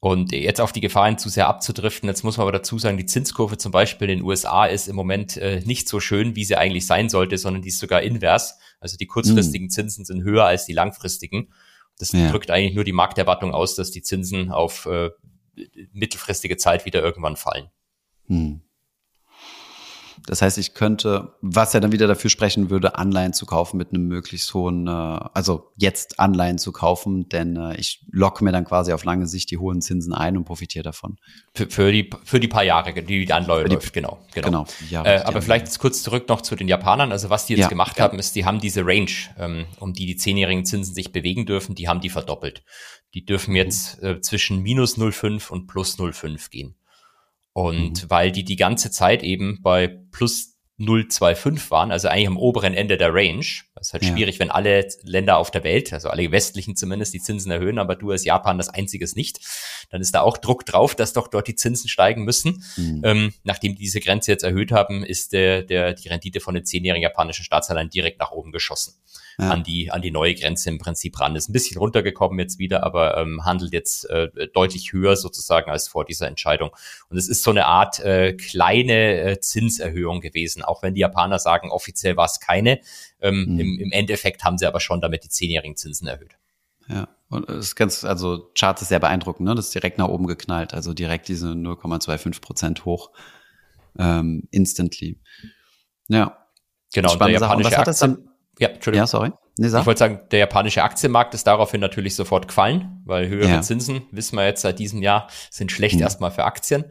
und jetzt auf die Gefahr hin, zu sehr abzudriften, jetzt muss man aber dazu sagen, die Zinskurve zum Beispiel in den USA ist im Moment äh, nicht so schön, wie sie eigentlich sein sollte, sondern die ist sogar invers. Also die kurzfristigen hm. Zinsen sind höher als die langfristigen. Das ja. drückt eigentlich nur die Markterwartung aus, dass die Zinsen auf äh, mittelfristige Zeit wieder irgendwann fallen. Hm. Das heißt, ich könnte, was ja dann wieder dafür sprechen würde, Anleihen zu kaufen mit einem möglichst hohen, äh, also jetzt Anleihen zu kaufen, denn äh, ich locke mir dann quasi auf lange Sicht die hohen Zinsen ein und profitiere davon. Für, für, die, für die paar Jahre, die die Anleihe läuft, genau. genau. genau äh, aber vielleicht kurz zurück noch zu den Japanern. Also was die jetzt ja, gemacht ja. haben, ist, die haben diese Range, ähm, um die die zehnjährigen Zinsen sich bewegen dürfen, die haben die verdoppelt. Die dürfen jetzt äh, zwischen minus 0,5 und plus 0,5 gehen. Und mhm. weil die die ganze Zeit eben bei plus 0,25 waren, also eigentlich am oberen Ende der Range. Das ist halt ja. schwierig, wenn alle Länder auf der Welt, also alle westlichen zumindest, die Zinsen erhöhen, aber du als Japan das einziges nicht. Dann ist da auch Druck drauf, dass doch dort die Zinsen steigen müssen. Mhm. Ähm, nachdem die diese Grenze jetzt erhöht haben, ist der, der, die Rendite von den zehnjährigen japanischen Staatsanleihen direkt nach oben geschossen ja. an die an die neue Grenze im Prinzip ran. Ist ein bisschen runtergekommen jetzt wieder, aber ähm, handelt jetzt äh, deutlich höher sozusagen als vor dieser Entscheidung. Und es ist so eine Art äh, kleine äh, Zinserhöhung gewesen, auch wenn die Japaner sagen, offiziell war es keine. Ähm, mhm. im, Im Endeffekt haben sie aber schon damit die zehnjährigen Zinsen erhöht. Ja, und es ist ganz, also Chart ist sehr beeindruckend, ne? Das ist direkt nach oben geknallt, also direkt diese 0,25 Prozent hoch, ähm, instantly. Ja. Genau, und der japanische was hat das dann, ja, Entschuldigung. Ja, sorry. Nee, ich wollte sagen, der japanische Aktienmarkt ist daraufhin natürlich sofort gefallen, weil höhere ja. Zinsen, wissen wir jetzt seit diesem Jahr, sind schlecht mhm. erstmal für Aktien.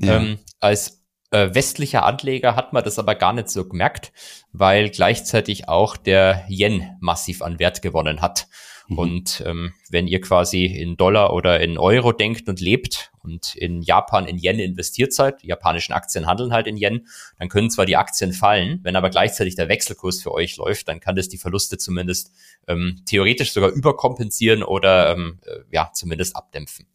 Ja. Ähm, als äh, westlicher Anleger hat man das aber gar nicht so gemerkt, weil gleichzeitig auch der Yen massiv an Wert gewonnen hat. Mhm. Und ähm, wenn ihr quasi in Dollar oder in Euro denkt und lebt und in Japan in Yen investiert seid, die japanischen Aktien handeln halt in Yen, dann können zwar die Aktien fallen, wenn aber gleichzeitig der Wechselkurs für euch läuft, dann kann das die Verluste zumindest ähm, theoretisch sogar überkompensieren oder ähm, äh, ja zumindest abdämpfen.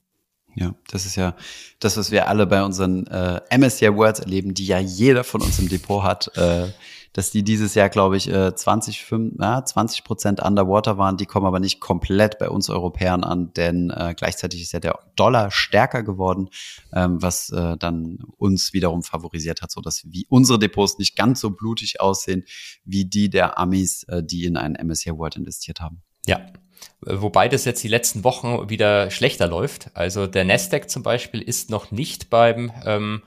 Ja, das ist ja das, was wir alle bei unseren äh, MSCI Words erleben, die ja jeder von uns im Depot hat. Äh, dass die dieses Jahr, glaube ich, 20, 5, ja, 20 Prozent underwater waren. Die kommen aber nicht komplett bei uns Europäern an, denn äh, gleichzeitig ist ja der Dollar stärker geworden, ähm, was äh, dann uns wiederum favorisiert hat, so dass wie unsere Depots nicht ganz so blutig aussehen wie die der Amis, äh, die in einen MSCI World investiert haben. Ja, Wobei das jetzt die letzten Wochen wieder schlechter läuft. Also der Nasdaq zum Beispiel ist noch nicht beim ähm,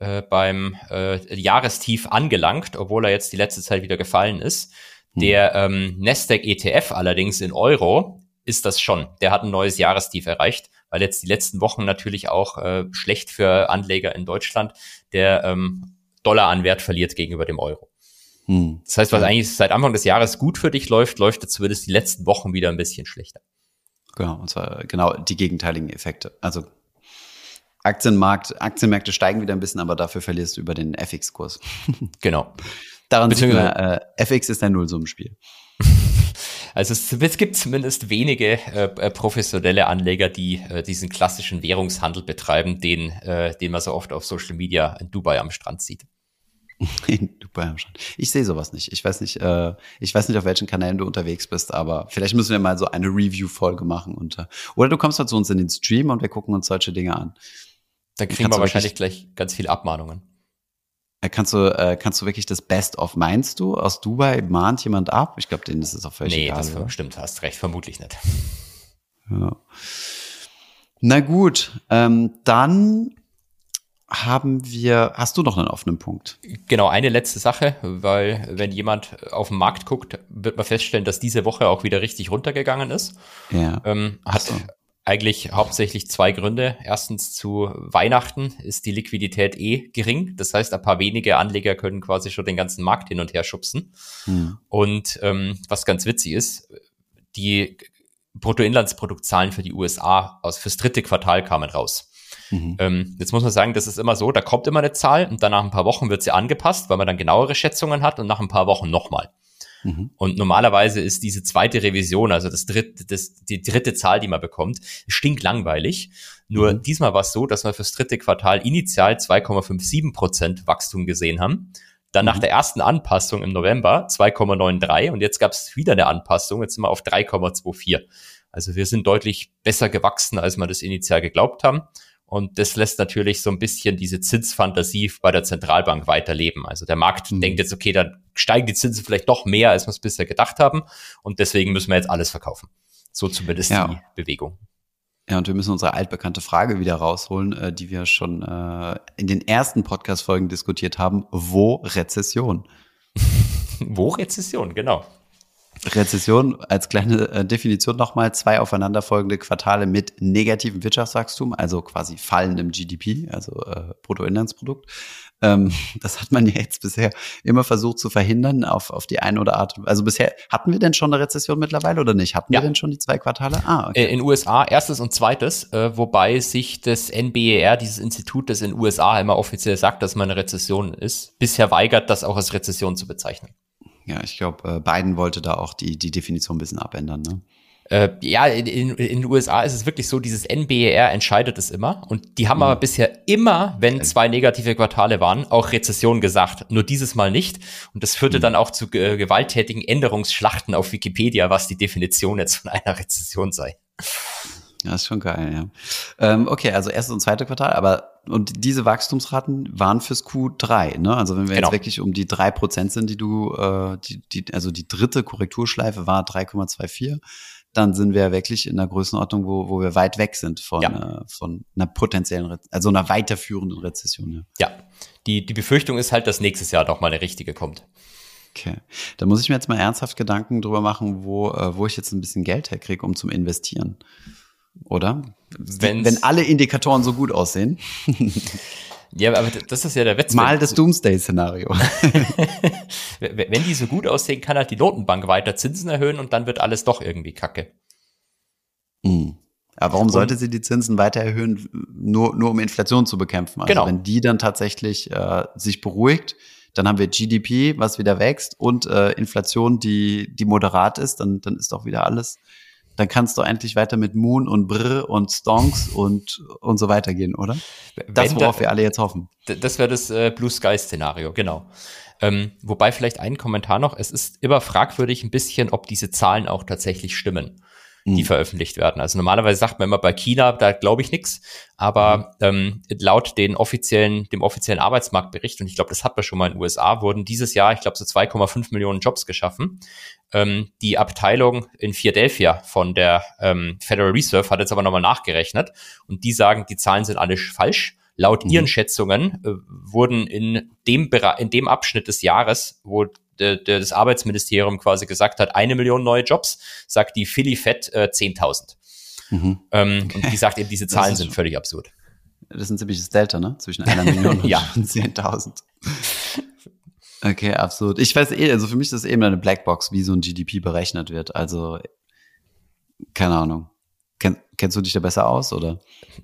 äh, beim äh, Jahrestief angelangt, obwohl er jetzt die letzte Zeit wieder gefallen ist. Hm. Der ähm, Nasdaq ETF allerdings in Euro ist das schon. Der hat ein neues Jahrestief erreicht, weil jetzt die letzten Wochen natürlich auch äh, schlecht für Anleger in Deutschland der ähm, Dollar an Wert verliert gegenüber dem Euro. Hm. Das heißt, was eigentlich seit Anfang des Jahres gut für dich läuft, läuft jetzt zumindest die letzten Wochen wieder ein bisschen schlechter. Genau, und zwar genau die gegenteiligen Effekte. Also Aktienmarkt, Aktienmärkte steigen wieder ein bisschen, aber dafür verlierst du über den FX-Kurs. Genau. Daran sieht man, äh, FX ist ein Nullsummenspiel. Also es, es gibt zumindest wenige äh, äh, professionelle Anleger, die äh, diesen klassischen Währungshandel betreiben, den, äh, den man so oft auf Social Media in Dubai am Strand sieht. In Dubai am Strand. Ich sehe sowas nicht. Ich weiß nicht, äh, ich weiß nicht, auf welchen Kanälen du unterwegs bist, aber vielleicht müssen wir mal so eine Review-Folge machen. Und, äh, oder du kommst halt zu uns in den Stream und wir gucken uns solche Dinge an. Dann kriegen wir wahrscheinlich gleich ganz viele Abmahnungen. Äh, kannst du, äh, kannst du wirklich das Best of meinst du aus Dubai? Mahnt jemand ab? Ich glaube, denen ist es auch völlig nee, egal. Nee, das stimmt, hast recht, vermutlich nicht. Ja. Na gut, ähm, dann haben wir, hast du noch einen offenen Punkt? Genau, eine letzte Sache, weil wenn jemand auf den Markt guckt, wird man feststellen, dass diese Woche auch wieder richtig runtergegangen ist. Ja. Ähm, hat so eigentlich hauptsächlich zwei Gründe. Erstens zu Weihnachten ist die Liquidität eh gering. Das heißt, ein paar wenige Anleger können quasi schon den ganzen Markt hin und her schubsen. Hm. Und ähm, was ganz witzig ist, die Bruttoinlandsproduktzahlen für die USA aus fürs dritte Quartal kamen raus. Mhm. Ähm, jetzt muss man sagen, das ist immer so, da kommt immer eine Zahl und dann nach ein paar Wochen wird sie angepasst, weil man dann genauere Schätzungen hat und nach ein paar Wochen nochmal. Mhm. Und normalerweise ist diese zweite Revision, also das dritte, das, die dritte Zahl, die man bekommt, stinklangweilig. Nur mhm. diesmal war es so, dass wir fürs dritte Quartal initial 2,57 Prozent Wachstum gesehen haben. Dann nach mhm. der ersten Anpassung im November 2,93 und jetzt gab es wieder eine Anpassung, jetzt sind wir auf 3,24. Also wir sind deutlich besser gewachsen, als wir das initial geglaubt haben. Und das lässt natürlich so ein bisschen diese Zinsfantasie bei der Zentralbank weiterleben. Also der Markt mhm. denkt jetzt, okay, dann steigen die Zinsen vielleicht doch mehr, als wir es bisher gedacht haben. Und deswegen müssen wir jetzt alles verkaufen. So zumindest ja. die Bewegung. Ja, und wir müssen unsere altbekannte Frage wieder rausholen, äh, die wir schon äh, in den ersten Podcast-Folgen diskutiert haben. Wo Rezession? Wo Rezession, genau. Rezession als kleine äh, Definition nochmal zwei aufeinanderfolgende Quartale mit negativem Wirtschaftswachstum, also quasi fallendem GDP, also äh, Bruttoinlandsprodukt. Ähm, das hat man ja jetzt bisher immer versucht zu verhindern auf, auf die eine oder Art. Also bisher hatten wir denn schon eine Rezession mittlerweile oder nicht? Hatten ja. wir denn schon die zwei Quartale? Ah, okay. Äh, in USA erstes und zweites, äh, wobei sich das NBER, dieses Institut, das in USA immer offiziell sagt, dass man eine Rezession ist, bisher weigert, das auch als Rezession zu bezeichnen. Ja, ich glaube, äh, Biden wollte da auch die, die Definition ein bisschen abändern, ne? Äh, ja, in, in, in, den USA ist es wirklich so, dieses NBER entscheidet es immer. Und die haben mhm. aber bisher immer, wenn zwei negative Quartale waren, auch Rezession gesagt. Nur dieses Mal nicht. Und das führte mhm. dann auch zu äh, gewalttätigen Änderungsschlachten auf Wikipedia, was die Definition jetzt von einer Rezession sei. Ja, ist schon geil, ja. Ähm, okay, also erstes und zweite Quartal, aber und diese Wachstumsraten waren fürs Q3, ne? Also wenn wir genau. jetzt wirklich um die drei Prozent sind, die du, äh, die, die, also die dritte Korrekturschleife war 3,24, dann sind wir wirklich in der Größenordnung, wo, wo wir weit weg sind von, ja. äh, von einer potenziellen, also einer weiterführenden Rezession. Ja, ja. Die, die Befürchtung ist halt, dass nächstes Jahr doch mal eine richtige kommt. Okay. Da muss ich mir jetzt mal ernsthaft Gedanken drüber machen, wo, äh, wo ich jetzt ein bisschen Geld herkriege, um zum Investieren oder? Wenn's Wenn alle Indikatoren so gut aussehen. Ja, aber das ist ja der Witz. Mal das Doomsday-Szenario. Wenn die so gut aussehen, kann halt die Notenbank weiter Zinsen erhöhen und dann wird alles doch irgendwie kacke. Mhm. Aber warum und, sollte sie die Zinsen weiter erhöhen, nur, nur um Inflation zu bekämpfen? Also genau. wenn die dann tatsächlich äh, sich beruhigt, dann haben wir GDP, was wieder wächst und äh, Inflation, die, die moderat ist, dann, dann ist doch wieder alles dann kannst du endlich weiter mit Moon und Brr und Stonks und, und so weiter gehen, oder? Das, worauf da, wir alle jetzt hoffen. Das wäre das äh, Blue Sky-Szenario, genau. Ähm, wobei vielleicht ein Kommentar noch, es ist immer fragwürdig ein bisschen, ob diese Zahlen auch tatsächlich stimmen die mhm. veröffentlicht werden. Also normalerweise sagt man immer bei China, da glaube ich nichts, aber mhm. ähm, laut den offiziellen, dem offiziellen Arbeitsmarktbericht, und ich glaube, das hat man schon mal in den USA, wurden dieses Jahr, ich glaube, so 2,5 Millionen Jobs geschaffen. Ähm, die Abteilung in Philadelphia von der ähm, Federal Reserve hat jetzt aber nochmal nachgerechnet und die sagen, die Zahlen sind alle falsch. Laut mhm. ihren Schätzungen äh, wurden in dem, in dem Abschnitt des Jahres, wo der, der, das Arbeitsministerium quasi gesagt hat, eine Million neue Jobs, sagt die Philly Fed äh, 10.000. Mhm. Ähm, okay. Und die sagt eben, diese Zahlen sind völlig absurd. Das ist ein ziemliches Delta, ne? Zwischen einer Million und ja. 10.000. Okay, absurd. Ich weiß eh, also für mich ist das eben eine Blackbox, wie so ein GDP berechnet wird. Also, keine Ahnung. Kenn, kennst du dich da besser aus, oder?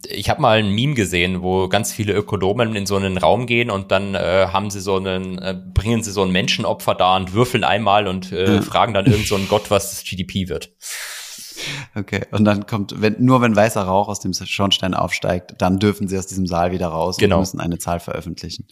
Ich habe mal ein Meme gesehen, wo ganz viele Ökonomen in so einen Raum gehen und dann äh, haben sie so einen, äh, bringen sie so ein Menschenopfer da und würfeln einmal und äh, ja. fragen dann irgendeinen so Gott, was das GDP wird. Okay, und dann kommt, wenn, nur wenn weißer Rauch aus dem Schornstein aufsteigt, dann dürfen sie aus diesem Saal wieder raus genau. und müssen eine Zahl veröffentlichen.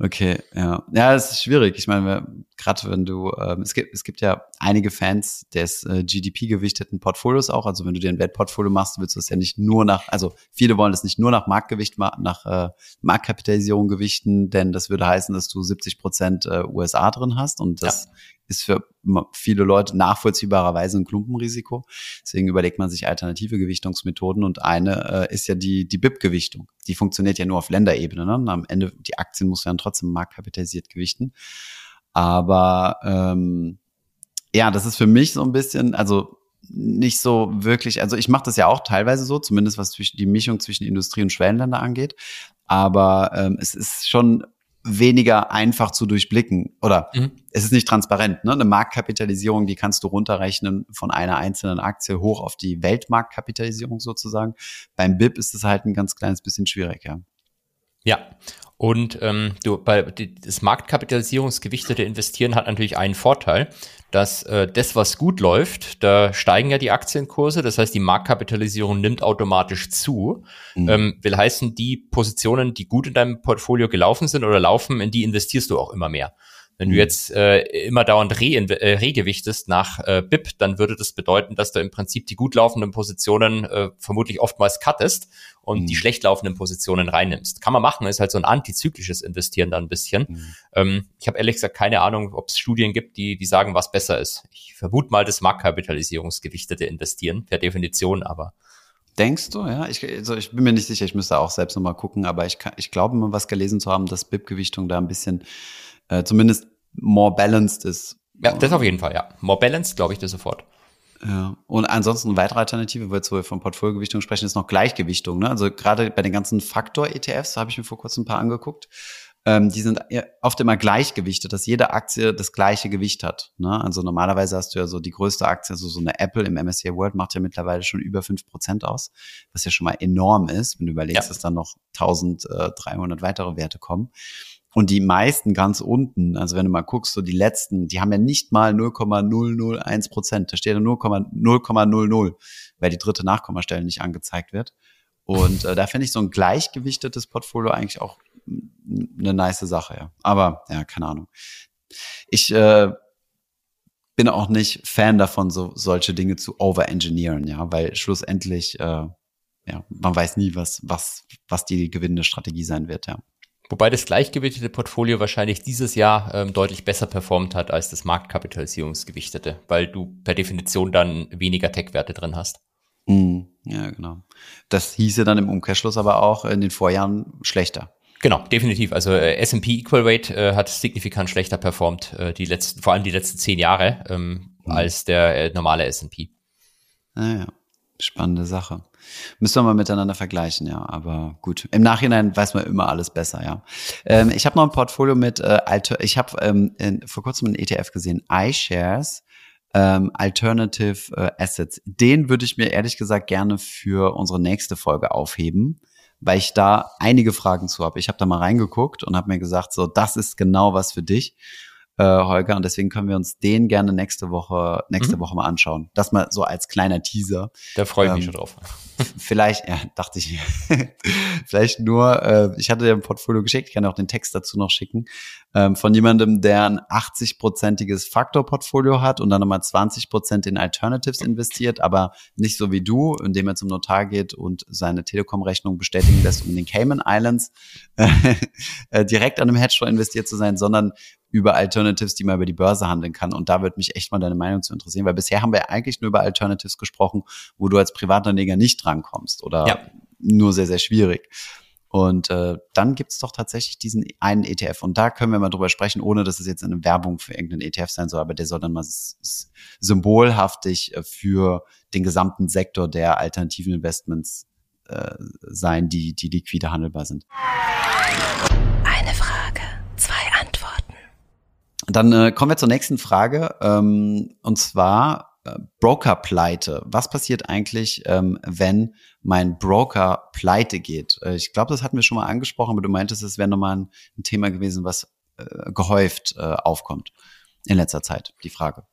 Okay, ja. Ja, es ist schwierig. Ich meine, gerade wenn du, ähm, es gibt, es gibt ja einige Fans des äh, GDP-gewichteten Portfolios auch. Also wenn du dir ein Wertportfolio machst, willst du es ja nicht nur nach, also viele wollen es nicht nur nach Marktgewicht, nach äh, Marktkapitalisierung gewichten, denn das würde heißen, dass du 70 Prozent äh, USA drin hast und das ja ist für viele Leute nachvollziehbarerweise ein Klumpenrisiko. Deswegen überlegt man sich alternative Gewichtungsmethoden und eine äh, ist ja die, die BIP-Gewichtung. Die funktioniert ja nur auf Länderebene. Ne? Und am Ende, die Aktien muss dann trotzdem marktkapitalisiert gewichten. Aber ähm, ja, das ist für mich so ein bisschen, also nicht so wirklich, also ich mache das ja auch teilweise so, zumindest was die Mischung zwischen Industrie- und Schwellenländer angeht. Aber ähm, es ist schon weniger einfach zu durchblicken oder mhm. es ist nicht transparent. Ne? Eine Marktkapitalisierung, die kannst du runterrechnen von einer einzelnen Aktie hoch auf die Weltmarktkapitalisierung sozusagen. Beim BIP ist es halt ein ganz kleines bisschen schwierig, ja. Ja, und ähm, du, bei das Marktkapitalisierungsgewichtete Investieren hat natürlich einen Vorteil, dass äh, das, was gut läuft, da steigen ja die Aktienkurse, das heißt, die Marktkapitalisierung nimmt automatisch zu. Mhm. Ähm, will heißen, die Positionen, die gut in deinem Portfolio gelaufen sind oder laufen, in die investierst du auch immer mehr. Wenn du mhm. jetzt äh, immer dauernd re äh, regewichtest nach äh, BIP, dann würde das bedeuten, dass du im Prinzip die gut laufenden Positionen äh, vermutlich oftmals cuttest und mhm. die schlecht laufenden Positionen reinnimmst. Kann man machen, ist halt so ein antizyklisches Investieren dann ein bisschen. Mhm. Ähm, ich habe ehrlich gesagt keine Ahnung, ob es Studien gibt, die, die sagen, was besser ist. Ich vermute mal das Marktkapitalisierungsgewichtete Investieren per Definition, aber Denkst du, ja? Ich, also ich bin mir nicht sicher, ich müsste auch selbst nochmal gucken, aber ich, kann, ich glaube mal was gelesen zu haben, dass BIP-Gewichtung da ein bisschen äh, zumindest more balanced ist. Ja, das auf jeden Fall, ja. More balanced, glaube ich dir sofort. Ja. Und ansonsten eine weitere Alternative, weil wir von Portfoliogewichtung sprechen, ist noch Gleichgewichtung. Ne? Also gerade bei den ganzen Faktor-ETFs habe ich mir vor kurzem ein paar angeguckt. Ähm, die sind oft immer gleichgewichtet, dass jede Aktie das gleiche Gewicht hat. Ne? Also normalerweise hast du ja so die größte Aktie, also so eine Apple im MSCI World macht ja mittlerweile schon über fünf Prozent aus, was ja schon mal enorm ist, wenn du überlegst, ja. dass dann noch 1300 weitere Werte kommen. Und die meisten ganz unten, also wenn du mal guckst, so die letzten, die haben ja nicht mal 0,001 Prozent. Da steht ja 0,00, weil die dritte Nachkommastelle nicht angezeigt wird. Und äh, da finde ich so ein gleichgewichtetes Portfolio eigentlich auch eine nice Sache, ja. Aber ja, keine Ahnung. Ich äh, bin auch nicht Fan davon, so solche Dinge zu overengineeren, ja, weil schlussendlich, äh, ja, man weiß nie, was, was, was die gewinnende Strategie sein wird, ja. Wobei das gleichgewichtete Portfolio wahrscheinlich dieses Jahr ähm, deutlich besser performt hat als das Marktkapitalisierungsgewichtete, weil du per Definition dann weniger Tech-Werte drin hast. Mm, ja, genau. Das hieße dann im Umkehrschluss aber auch in den Vorjahren schlechter. Genau, definitiv. Also äh, S&P Equal Weight äh, hat signifikant schlechter performt, äh, die letzten, vor allem die letzten zehn Jahre, ähm, mhm. als der äh, normale S&P. Naja, spannende Sache. Müssen wir mal miteinander vergleichen, ja. Aber gut. Im Nachhinein weiß man immer alles besser, ja. Ähm, ich habe noch ein Portfolio mit äh, Alter ich habe ähm, vor kurzem einen ETF gesehen, iShares. Ähm, Alternative äh, Assets. Den würde ich mir ehrlich gesagt gerne für unsere nächste Folge aufheben, weil ich da einige Fragen zu habe. Ich habe da mal reingeguckt und habe mir gesagt, so, das ist genau was für dich äh, Holger. Und deswegen können wir uns den gerne nächste Woche, nächste mhm. Woche mal anschauen. Das mal so als kleiner Teaser. Da freue ich ähm, mich schon drauf. Vielleicht, ja, dachte ich, vielleicht nur, äh, ich hatte dir ein Portfolio geschickt, ich kann auch den Text dazu noch schicken, ähm, von jemandem, der ein 80-prozentiges Faktor-Portfolio hat und dann nochmal 20 Prozent in Alternatives investiert, aber nicht so wie du, indem er zum Notar geht und seine Telekom-Rechnung bestätigen lässt, um in den Cayman Islands äh, direkt an einem Hedgefonds investiert zu sein, sondern über Alternatives, die man über die Börse handeln kann. Und da würde mich echt mal deine Meinung zu interessieren, weil bisher haben wir eigentlich nur über Alternatives gesprochen, wo du als Privatanleger nicht drankommst oder ja. nur sehr, sehr schwierig. Und äh, dann gibt's doch tatsächlich diesen einen ETF. Und da können wir mal drüber sprechen, ohne dass es jetzt eine Werbung für irgendeinen ETF sein soll, aber der soll dann mal symbolhaftig äh, für den gesamten Sektor der alternativen Investments äh, sein, die, die liquide handelbar sind. Eine Frage. Dann äh, kommen wir zur nächsten Frage. Ähm, und zwar äh, Broker-Pleite. Was passiert eigentlich, ähm, wenn mein Broker pleite geht? Äh, ich glaube, das hatten wir schon mal angesprochen, aber du meintest, es wäre nochmal ein, ein Thema gewesen, was äh, gehäuft äh, aufkommt in letzter Zeit, die Frage.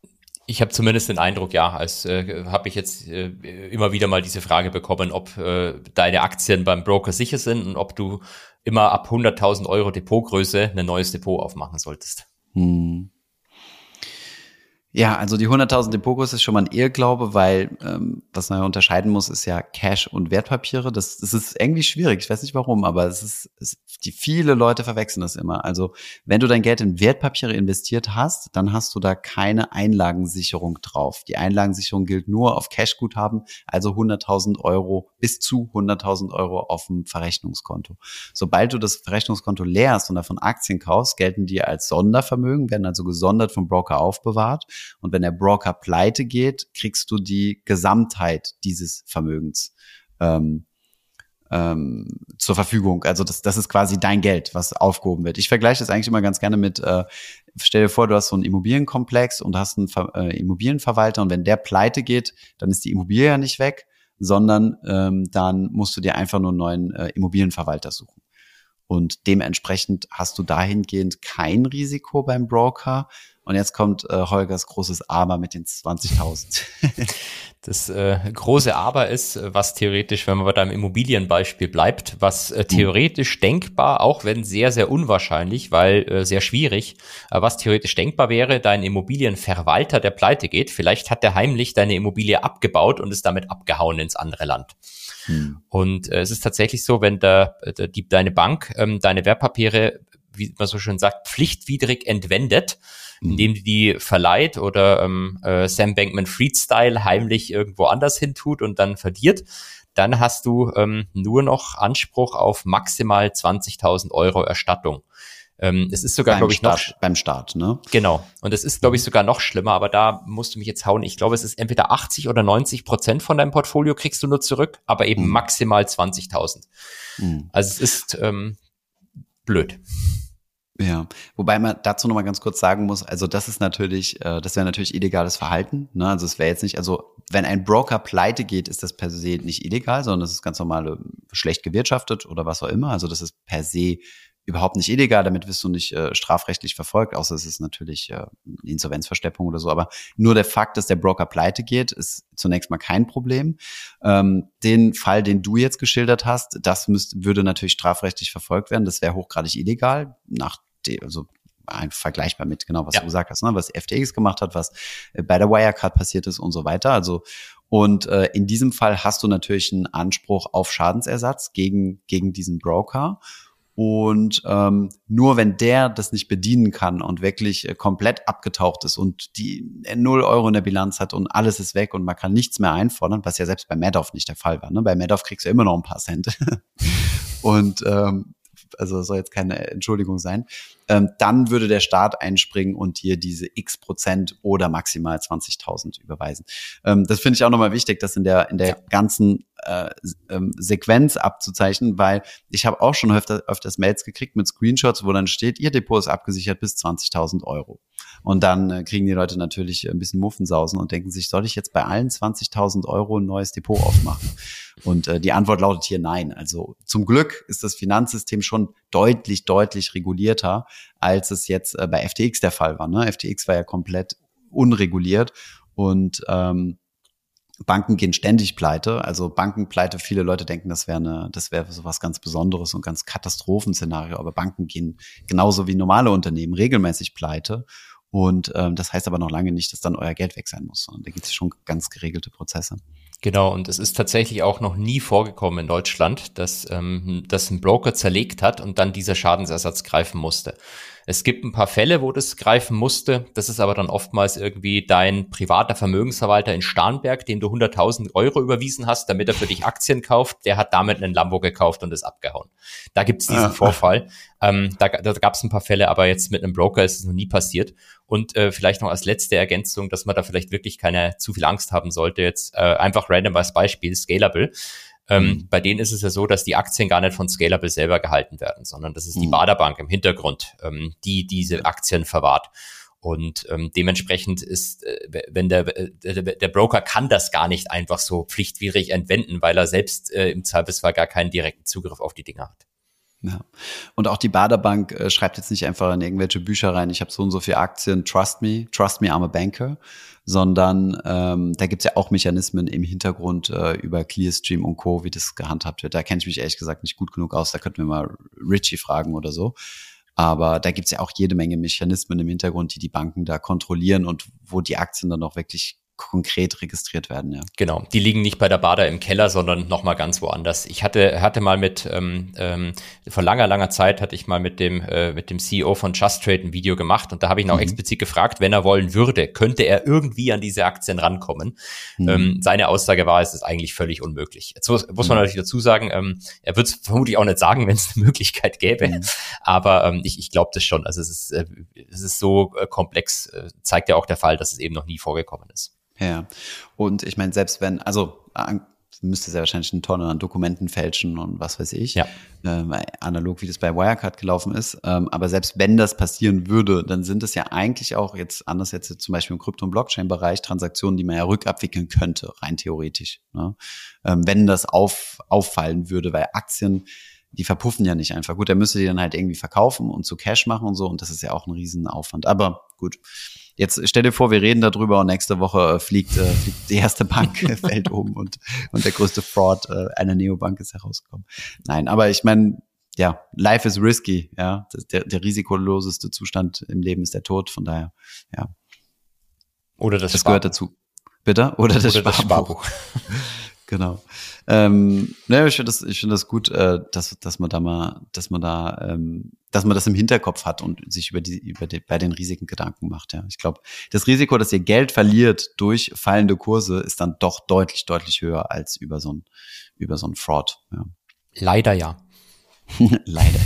Ich habe zumindest den Eindruck, ja, als äh, habe ich jetzt äh, immer wieder mal diese Frage bekommen, ob äh, deine Aktien beim Broker sicher sind und ob du immer ab 100.000 Euro Depotgröße ein neues Depot aufmachen solltest. Hm. Ja, also die 100.000 Depokos ist schon mal ein Irrglaube, weil ähm, was man ja unterscheiden muss, ist ja Cash und Wertpapiere. Das, das ist irgendwie schwierig. Ich weiß nicht warum, aber es ist, es, die viele Leute verwechseln das immer. Also wenn du dein Geld in Wertpapiere investiert hast, dann hast du da keine Einlagensicherung drauf. Die Einlagensicherung gilt nur auf Cashguthaben, also 100.000 Euro bis zu 100.000 Euro auf dem Verrechnungskonto. Sobald du das Verrechnungskonto leerst und davon Aktien kaufst, gelten die als Sondervermögen, werden also gesondert vom Broker aufbewahrt und wenn der Broker pleite geht, kriegst du die Gesamtheit dieses Vermögens ähm, ähm, zur Verfügung. Also das, das ist quasi dein Geld, was aufgehoben wird. Ich vergleiche das eigentlich immer ganz gerne mit, äh, stell dir vor, du hast so einen Immobilienkomplex und hast einen Ver äh, Immobilienverwalter und wenn der pleite geht, dann ist die Immobilie ja nicht weg, sondern ähm, dann musst du dir einfach nur einen neuen äh, Immobilienverwalter suchen. Und dementsprechend hast du dahingehend kein Risiko beim Broker, und jetzt kommt äh, Holgers großes Aber mit den 20.000. das äh, große Aber ist, was theoretisch, wenn man bei deinem Immobilienbeispiel bleibt, was äh, theoretisch mhm. denkbar, auch wenn sehr, sehr unwahrscheinlich, weil äh, sehr schwierig, äh, was theoretisch denkbar wäre, dein Immobilienverwalter, der pleite geht, vielleicht hat der heimlich deine Immobilie abgebaut und ist damit abgehauen ins andere Land. Hm. Und äh, es ist tatsächlich so, wenn der, der die, deine Bank ähm, deine Wertpapiere, wie man so schön sagt, pflichtwidrig entwendet, Mhm. indem die die verleiht oder ähm, äh, Sam Bankman Fried Style heimlich irgendwo anders hin tut und dann verliert, dann hast du ähm, nur noch Anspruch auf maximal 20.000 Euro Erstattung. Ähm, es ist sogar, glaube ich, Start, noch beim Start, ne? Genau. Und es ist, glaube ich, sogar noch schlimmer. Aber da musst du mich jetzt hauen. Ich glaube, es ist entweder 80 oder 90 Prozent von deinem Portfolio kriegst du nur zurück, aber eben mhm. maximal 20.000. Mhm. Also es ist ähm, blöd. Ja, wobei man dazu nochmal ganz kurz sagen muss, also das ist natürlich, äh, das wäre natürlich illegales Verhalten. Ne? Also es wäre jetzt nicht, also wenn ein Broker pleite geht, ist das per se nicht illegal, sondern das ist ganz normal äh, schlecht gewirtschaftet oder was auch immer. Also das ist per se überhaupt nicht illegal, damit wirst du nicht äh, strafrechtlich verfolgt, außer es ist natürlich äh, Insolvenzversteppung oder so. Aber nur der Fakt, dass der Broker pleite geht, ist zunächst mal kein Problem. Ähm, den Fall, den du jetzt geschildert hast, das müsste, würde natürlich strafrechtlich verfolgt werden. Das wäre hochgradig illegal nach also vergleichbar mit genau, was ja. du gesagt hast, ne? was FTX gemacht hat, was bei der Wirecard passiert ist und so weiter. Also und äh, in diesem Fall hast du natürlich einen Anspruch auf Schadensersatz gegen gegen diesen Broker. Und ähm, nur wenn der das nicht bedienen kann und wirklich äh, komplett abgetaucht ist und die äh, null Euro in der Bilanz hat und alles ist weg und man kann nichts mehr einfordern, was ja selbst bei Madoff nicht der Fall war. Ne? Bei Madoff kriegst du immer noch ein paar Cent. und ähm, also soll jetzt keine Entschuldigung sein, ähm, dann würde der Staat einspringen und dir diese x Prozent oder maximal 20.000 überweisen. Ähm, das finde ich auch nochmal wichtig, das in der, in der ja. ganzen äh, ähm, Sequenz abzuzeichnen, weil ich habe auch schon öfter, öfters Mails gekriegt mit Screenshots, wo dann steht, Ihr Depot ist abgesichert bis 20.000 Euro. Und dann äh, kriegen die Leute natürlich ein bisschen Muffensausen und denken sich, soll ich jetzt bei allen 20.000 Euro ein neues Depot aufmachen? Und äh, die Antwort lautet hier nein. Also zum Glück ist das Finanzsystem schon deutlich, deutlich regulierter, als es jetzt äh, bei FTX der Fall war. Ne? FTX war ja komplett unreguliert und ähm, Banken gehen ständig pleite. Also Bankenpleite, viele Leute denken, das wäre eine, das wäre so was ganz Besonderes und ganz Katastrophenszenario. Aber Banken gehen genauso wie normale Unternehmen regelmäßig pleite. Und ähm, das heißt aber noch lange nicht, dass dann euer Geld weg sein muss. Und da gibt es schon ganz geregelte Prozesse. Genau, und es ist tatsächlich auch noch nie vorgekommen in Deutschland, dass, ähm, dass ein Broker zerlegt hat und dann dieser Schadensersatz greifen musste. Es gibt ein paar Fälle, wo das greifen musste. Das ist aber dann oftmals irgendwie dein privater Vermögensverwalter in Starnberg, dem du 100.000 Euro überwiesen hast, damit er für dich Aktien kauft. Der hat damit einen Lambo gekauft und ist abgehauen. Da gibt es diesen ah. Vorfall. Ähm, da da gab es ein paar Fälle, aber jetzt mit einem Broker ist es noch nie passiert. Und äh, vielleicht noch als letzte Ergänzung, dass man da vielleicht wirklich keine zu viel Angst haben sollte. Jetzt äh, einfach random als Beispiel, Scalable. Ähm, mhm. Bei denen ist es ja so, dass die Aktien gar nicht von Scalable selber gehalten werden, sondern das ist die mhm. Baderbank im Hintergrund, ähm, die diese Aktien verwahrt. Und ähm, dementsprechend ist, äh, wenn der, äh, der, der Broker kann das gar nicht einfach so pflichtwidrig entwenden, weil er selbst äh, im Zweifelsfall gar keinen direkten Zugriff auf die Dinge hat. Ja. Und auch die Baderbank äh, schreibt jetzt nicht einfach in irgendwelche Bücher rein, ich habe so und so viele Aktien, trust me, trust me, I'm a banker, sondern ähm, da gibt's ja auch Mechanismen im Hintergrund äh, über Clearstream und Co., wie das gehandhabt wird. Da kenne ich mich ehrlich gesagt nicht gut genug aus, da könnten wir mal Richie fragen oder so. Aber da gibt's ja auch jede Menge Mechanismen im Hintergrund, die die Banken da kontrollieren und wo die Aktien dann auch wirklich konkret registriert werden, ja. Genau, die liegen nicht bei der Bader im Keller, sondern nochmal ganz woanders. Ich hatte, hatte mal mit, ähm, ähm, vor langer, langer Zeit hatte ich mal mit dem, äh, mit dem CEO von Just Trade ein Video gemacht und da habe ich ihn auch mhm. explizit gefragt, wenn er wollen würde, könnte er irgendwie an diese Aktien rankommen. Mhm. Ähm, seine Aussage war, es ist eigentlich völlig unmöglich. Jetzt muss, muss man mhm. natürlich dazu sagen, ähm, er wird es vermutlich auch nicht sagen, wenn es eine Möglichkeit gäbe, mhm. aber ähm, ich, ich glaube das schon. Also es ist, äh, es ist so äh, komplex, äh, zeigt ja auch der Fall, dass es eben noch nie vorgekommen ist. Ja. Und ich meine, selbst wenn, also müsste sehr wahrscheinlich eine Tonne an Dokumenten fälschen und was weiß ich. Ja. Ähm, analog, wie das bei Wirecard gelaufen ist. Ähm, aber selbst wenn das passieren würde, dann sind es ja eigentlich auch jetzt, anders jetzt zum Beispiel im Krypto- und Blockchain-Bereich, Transaktionen, die man ja rückabwickeln könnte, rein theoretisch. Ne? Ähm, wenn das auf, auffallen würde, weil Aktien, die verpuffen ja nicht einfach. Gut, er müsste die dann halt irgendwie verkaufen und zu Cash machen und so. Und das ist ja auch ein Riesenaufwand. Aber gut. Jetzt stell dir vor, wir reden darüber und nächste Woche äh, fliegt, äh, fliegt die erste Bank fällt um und, und der größte Fraud äh, einer Neobank ist herausgekommen. Nein, aber ich meine, ja, life is risky, ja. Der, der risikoloseste Zustand im Leben ist der Tod, von daher, ja. Oder das, das gehört dazu. Bitte? Oder das Oder Sparbuch. Das genau. Ähm, ne, ich finde das, ich finde das gut, äh, dass, dass man da mal, dass man da, ähm, dass man das im Hinterkopf hat und sich über die, über die, bei den Risiken Gedanken macht. Ja, ich glaube, das Risiko, dass ihr Geld verliert durch fallende Kurse, ist dann doch deutlich, deutlich höher als über so ein, über so ein Fraud. Ja. Leider ja. Leider.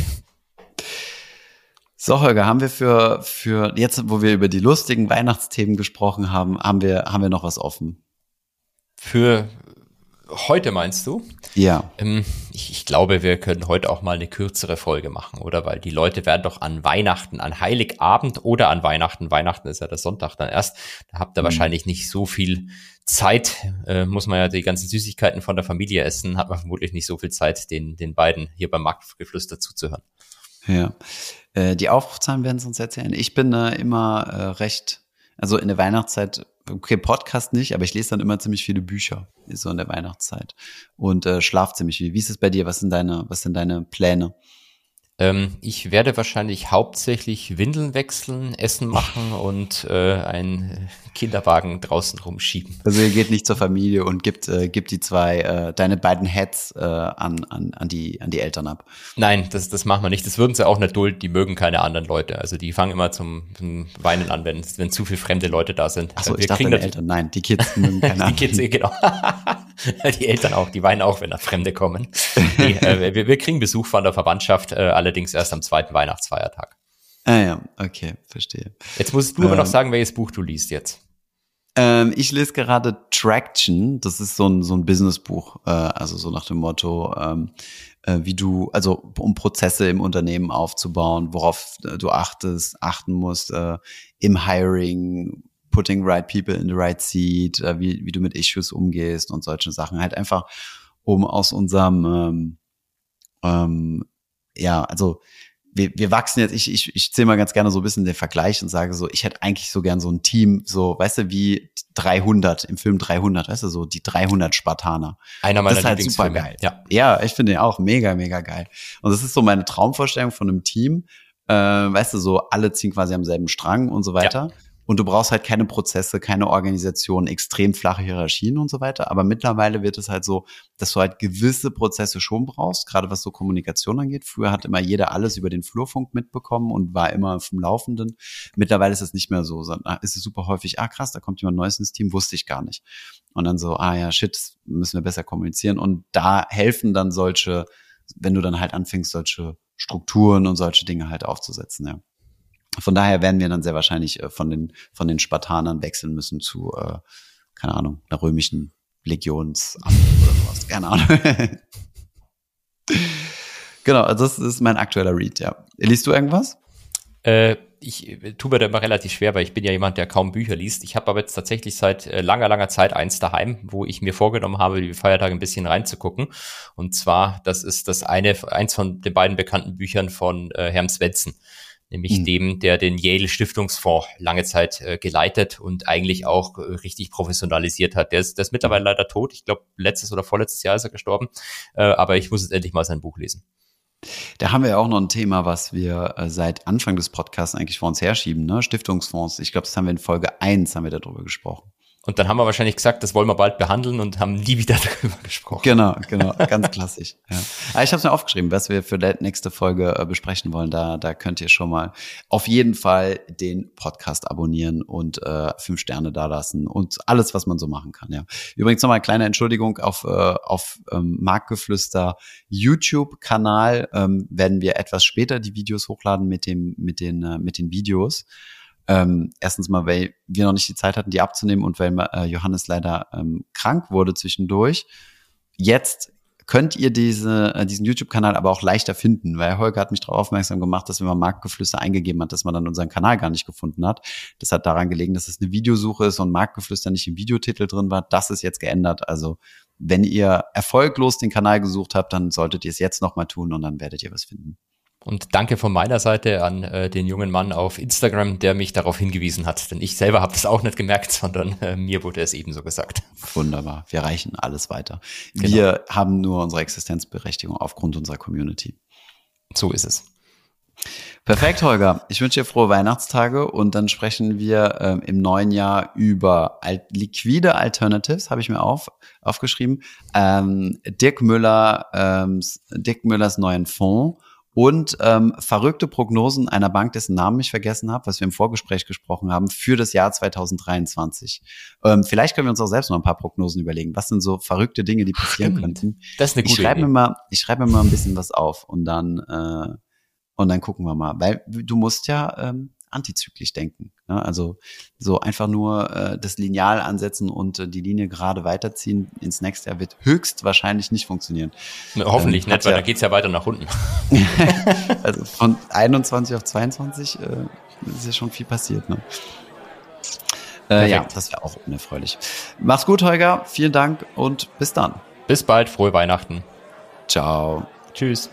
So, Holger, haben wir für, für jetzt, wo wir über die lustigen Weihnachtsthemen gesprochen haben, haben wir, haben wir noch was offen? Für Heute meinst du? Ja. Ähm, ich, ich, glaube, wir können heute auch mal eine kürzere Folge machen, oder? Weil die Leute werden doch an Weihnachten, an Heiligabend oder an Weihnachten, Weihnachten ist ja der Sonntag dann erst, da habt ihr mhm. wahrscheinlich nicht so viel Zeit, äh, muss man ja die ganzen Süßigkeiten von der Familie essen, hat man vermutlich nicht so viel Zeit, den, den beiden hier beim Marktgeflüster zuzuhören. Ja. Äh, die Aufrufzahlen werden es uns erzählen. Ich bin äh, immer äh, recht, also in der Weihnachtszeit okay, Podcast nicht, aber ich lese dann immer ziemlich viele Bücher, so in der Weihnachtszeit. Und äh, schlaf ziemlich viel. Wie ist es bei dir? Was sind deine, was sind deine Pläne? Ähm, ich werde wahrscheinlich hauptsächlich Windeln wechseln, Essen machen und äh, einen Kinderwagen draußen rumschieben. Also ihr geht nicht zur Familie und gibt, äh, gibt die zwei, äh, deine beiden Heads äh, an, an, an, die, an die Eltern ab. Nein, das, das machen wir nicht. Das würden sie auch nicht dulden. Die mögen keine anderen Leute. Also die fangen immer zum, zum Weinen an, wenn, wenn zu viele fremde Leute da sind. Achso, ich dachte deine Eltern. Nein, die Kids mögen keine anderen. die Kids, genau. die Eltern auch, die weinen auch, wenn da Fremde kommen. Nee, äh, wir, wir kriegen Besuch von der Verwandtschaft, äh, allerdings erst am zweiten Weihnachtsfeiertag. Ah ja, okay, verstehe. Jetzt musst du ähm, aber noch ähm, sagen, welches Buch du liest jetzt. Ähm, ich lese gerade Traction. Das ist so ein, so ein Businessbuch. Äh, also so nach dem Motto, ähm, äh, wie du, also um Prozesse im Unternehmen aufzubauen, worauf du achtest, achten musst äh, im Hiring, putting right people in the right seat, äh, wie, wie du mit Issues umgehst und solche Sachen. Halt einfach, um aus unserem ähm, ähm, ja, also wir, wir wachsen jetzt, ich, ich, ich zähle mal ganz gerne so ein bisschen den Vergleich und sage so, ich hätte eigentlich so gern so ein Team, so, weißt du, wie 300, im Film 300, weißt du, so die 300 Spartaner. Einer meiner das ist halt super geil. Ja. ja, ich finde den auch mega, mega geil. Und das ist so meine Traumvorstellung von einem Team, äh, weißt du, so alle ziehen quasi am selben Strang und so weiter. Ja. Und du brauchst halt keine Prozesse, keine Organisation, extrem flache Hierarchien und so weiter. Aber mittlerweile wird es halt so, dass du halt gewisse Prozesse schon brauchst, gerade was so Kommunikation angeht. Früher hat immer jeder alles über den Flurfunk mitbekommen und war immer vom Laufenden. Mittlerweile ist es nicht mehr so, ist es super häufig, ah krass, da kommt jemand Neues ins Team, wusste ich gar nicht. Und dann so, ah ja, shit, müssen wir besser kommunizieren. Und da helfen dann solche, wenn du dann halt anfängst, solche Strukturen und solche Dinge halt aufzusetzen, ja. Von daher werden wir dann sehr wahrscheinlich äh, von den, von den Spartanern wechseln müssen zu, äh, keine Ahnung, einer römischen Legionsamt oder sowas. Keine Ahnung. genau, also das ist mein aktueller Read, ja. Liest du irgendwas? Äh, ich äh, tue mir da immer relativ schwer, weil ich bin ja jemand, der kaum Bücher liest. Ich habe aber jetzt tatsächlich seit äh, langer, langer Zeit eins daheim, wo ich mir vorgenommen habe, die Feiertage ein bisschen reinzugucken. Und zwar, das ist das eine, eins von den beiden bekannten Büchern von äh, Herrn Svensson nämlich mhm. dem, der den Yale Stiftungsfonds lange Zeit äh, geleitet und eigentlich auch äh, richtig professionalisiert hat. Der ist, der ist mittlerweile mhm. leider tot. Ich glaube, letztes oder vorletztes Jahr ist er gestorben. Äh, aber ich muss jetzt endlich mal sein Buch lesen. Da haben wir ja auch noch ein Thema, was wir äh, seit Anfang des Podcasts eigentlich vor uns herschieben, ne? Stiftungsfonds. Ich glaube, das haben wir in Folge eins haben wir darüber gesprochen. Und dann haben wir wahrscheinlich gesagt, das wollen wir bald behandeln und haben nie wieder darüber gesprochen. Genau, genau, ganz klassisch. Ja. Aber ich habe es mir aufgeschrieben, was wir für die nächste Folge äh, besprechen wollen. Da, da könnt ihr schon mal auf jeden Fall den Podcast abonnieren und äh, fünf Sterne dalassen und alles, was man so machen kann. Ja. Übrigens nochmal eine kleine Entschuldigung auf äh, auf ähm, Marktgeflüster YouTube-Kanal ähm, werden wir etwas später die Videos hochladen mit dem mit den äh, mit den Videos. Ähm, erstens mal, weil wir noch nicht die Zeit hatten, die abzunehmen und weil äh, Johannes leider ähm, krank wurde zwischendurch. Jetzt könnt ihr diese, äh, diesen YouTube-Kanal aber auch leichter finden, weil Holger hat mich darauf aufmerksam gemacht, dass wenn man Marktgeflüster eingegeben hat, dass man dann unseren Kanal gar nicht gefunden hat. Das hat daran gelegen, dass es eine Videosuche ist und Marktgeflüster nicht im Videotitel drin war. Das ist jetzt geändert. Also wenn ihr erfolglos den Kanal gesucht habt, dann solltet ihr es jetzt nochmal tun und dann werdet ihr was finden. Und danke von meiner Seite an äh, den jungen Mann auf Instagram, der mich darauf hingewiesen hat. Denn ich selber habe das auch nicht gemerkt, sondern äh, mir wurde es ebenso gesagt. Wunderbar. Wir reichen alles weiter. Genau. Wir haben nur unsere Existenzberechtigung aufgrund unserer Community. So ist es. Perfekt, Holger. Ich wünsche dir frohe Weihnachtstage und dann sprechen wir ähm, im neuen Jahr über alt liquide Alternatives, habe ich mir auf, aufgeschrieben. Ähm, Dirk Müller, ähm, Dirk Müllers neuen Fonds und ähm, verrückte Prognosen einer Bank, dessen Namen ich vergessen habe, was wir im Vorgespräch gesprochen haben, für das Jahr 2023. Ähm, vielleicht können wir uns auch selbst noch ein paar Prognosen überlegen. Was sind so verrückte Dinge, die passieren Stimmt. könnten? Das ist eine gute ich schreibe Idee. Mir mal, ich schreibe mir mal ein bisschen was auf und dann äh, und dann gucken wir mal, weil du musst ja ähm, antizyklisch denken. Ne? Also so einfach nur äh, das Lineal ansetzen und äh, die Linie gerade weiterziehen ins nächste Jahr wird höchstwahrscheinlich nicht funktionieren. Ne, hoffentlich ähm, nicht, weil ja, da geht's ja weiter nach unten. also von 21 auf 22 äh, ist ja schon viel passiert. Ne? Äh, ja, das wäre auch unerfreulich. Mach's gut, Holger. Vielen Dank und bis dann. Bis bald. Frohe Weihnachten. Ciao. Tschüss.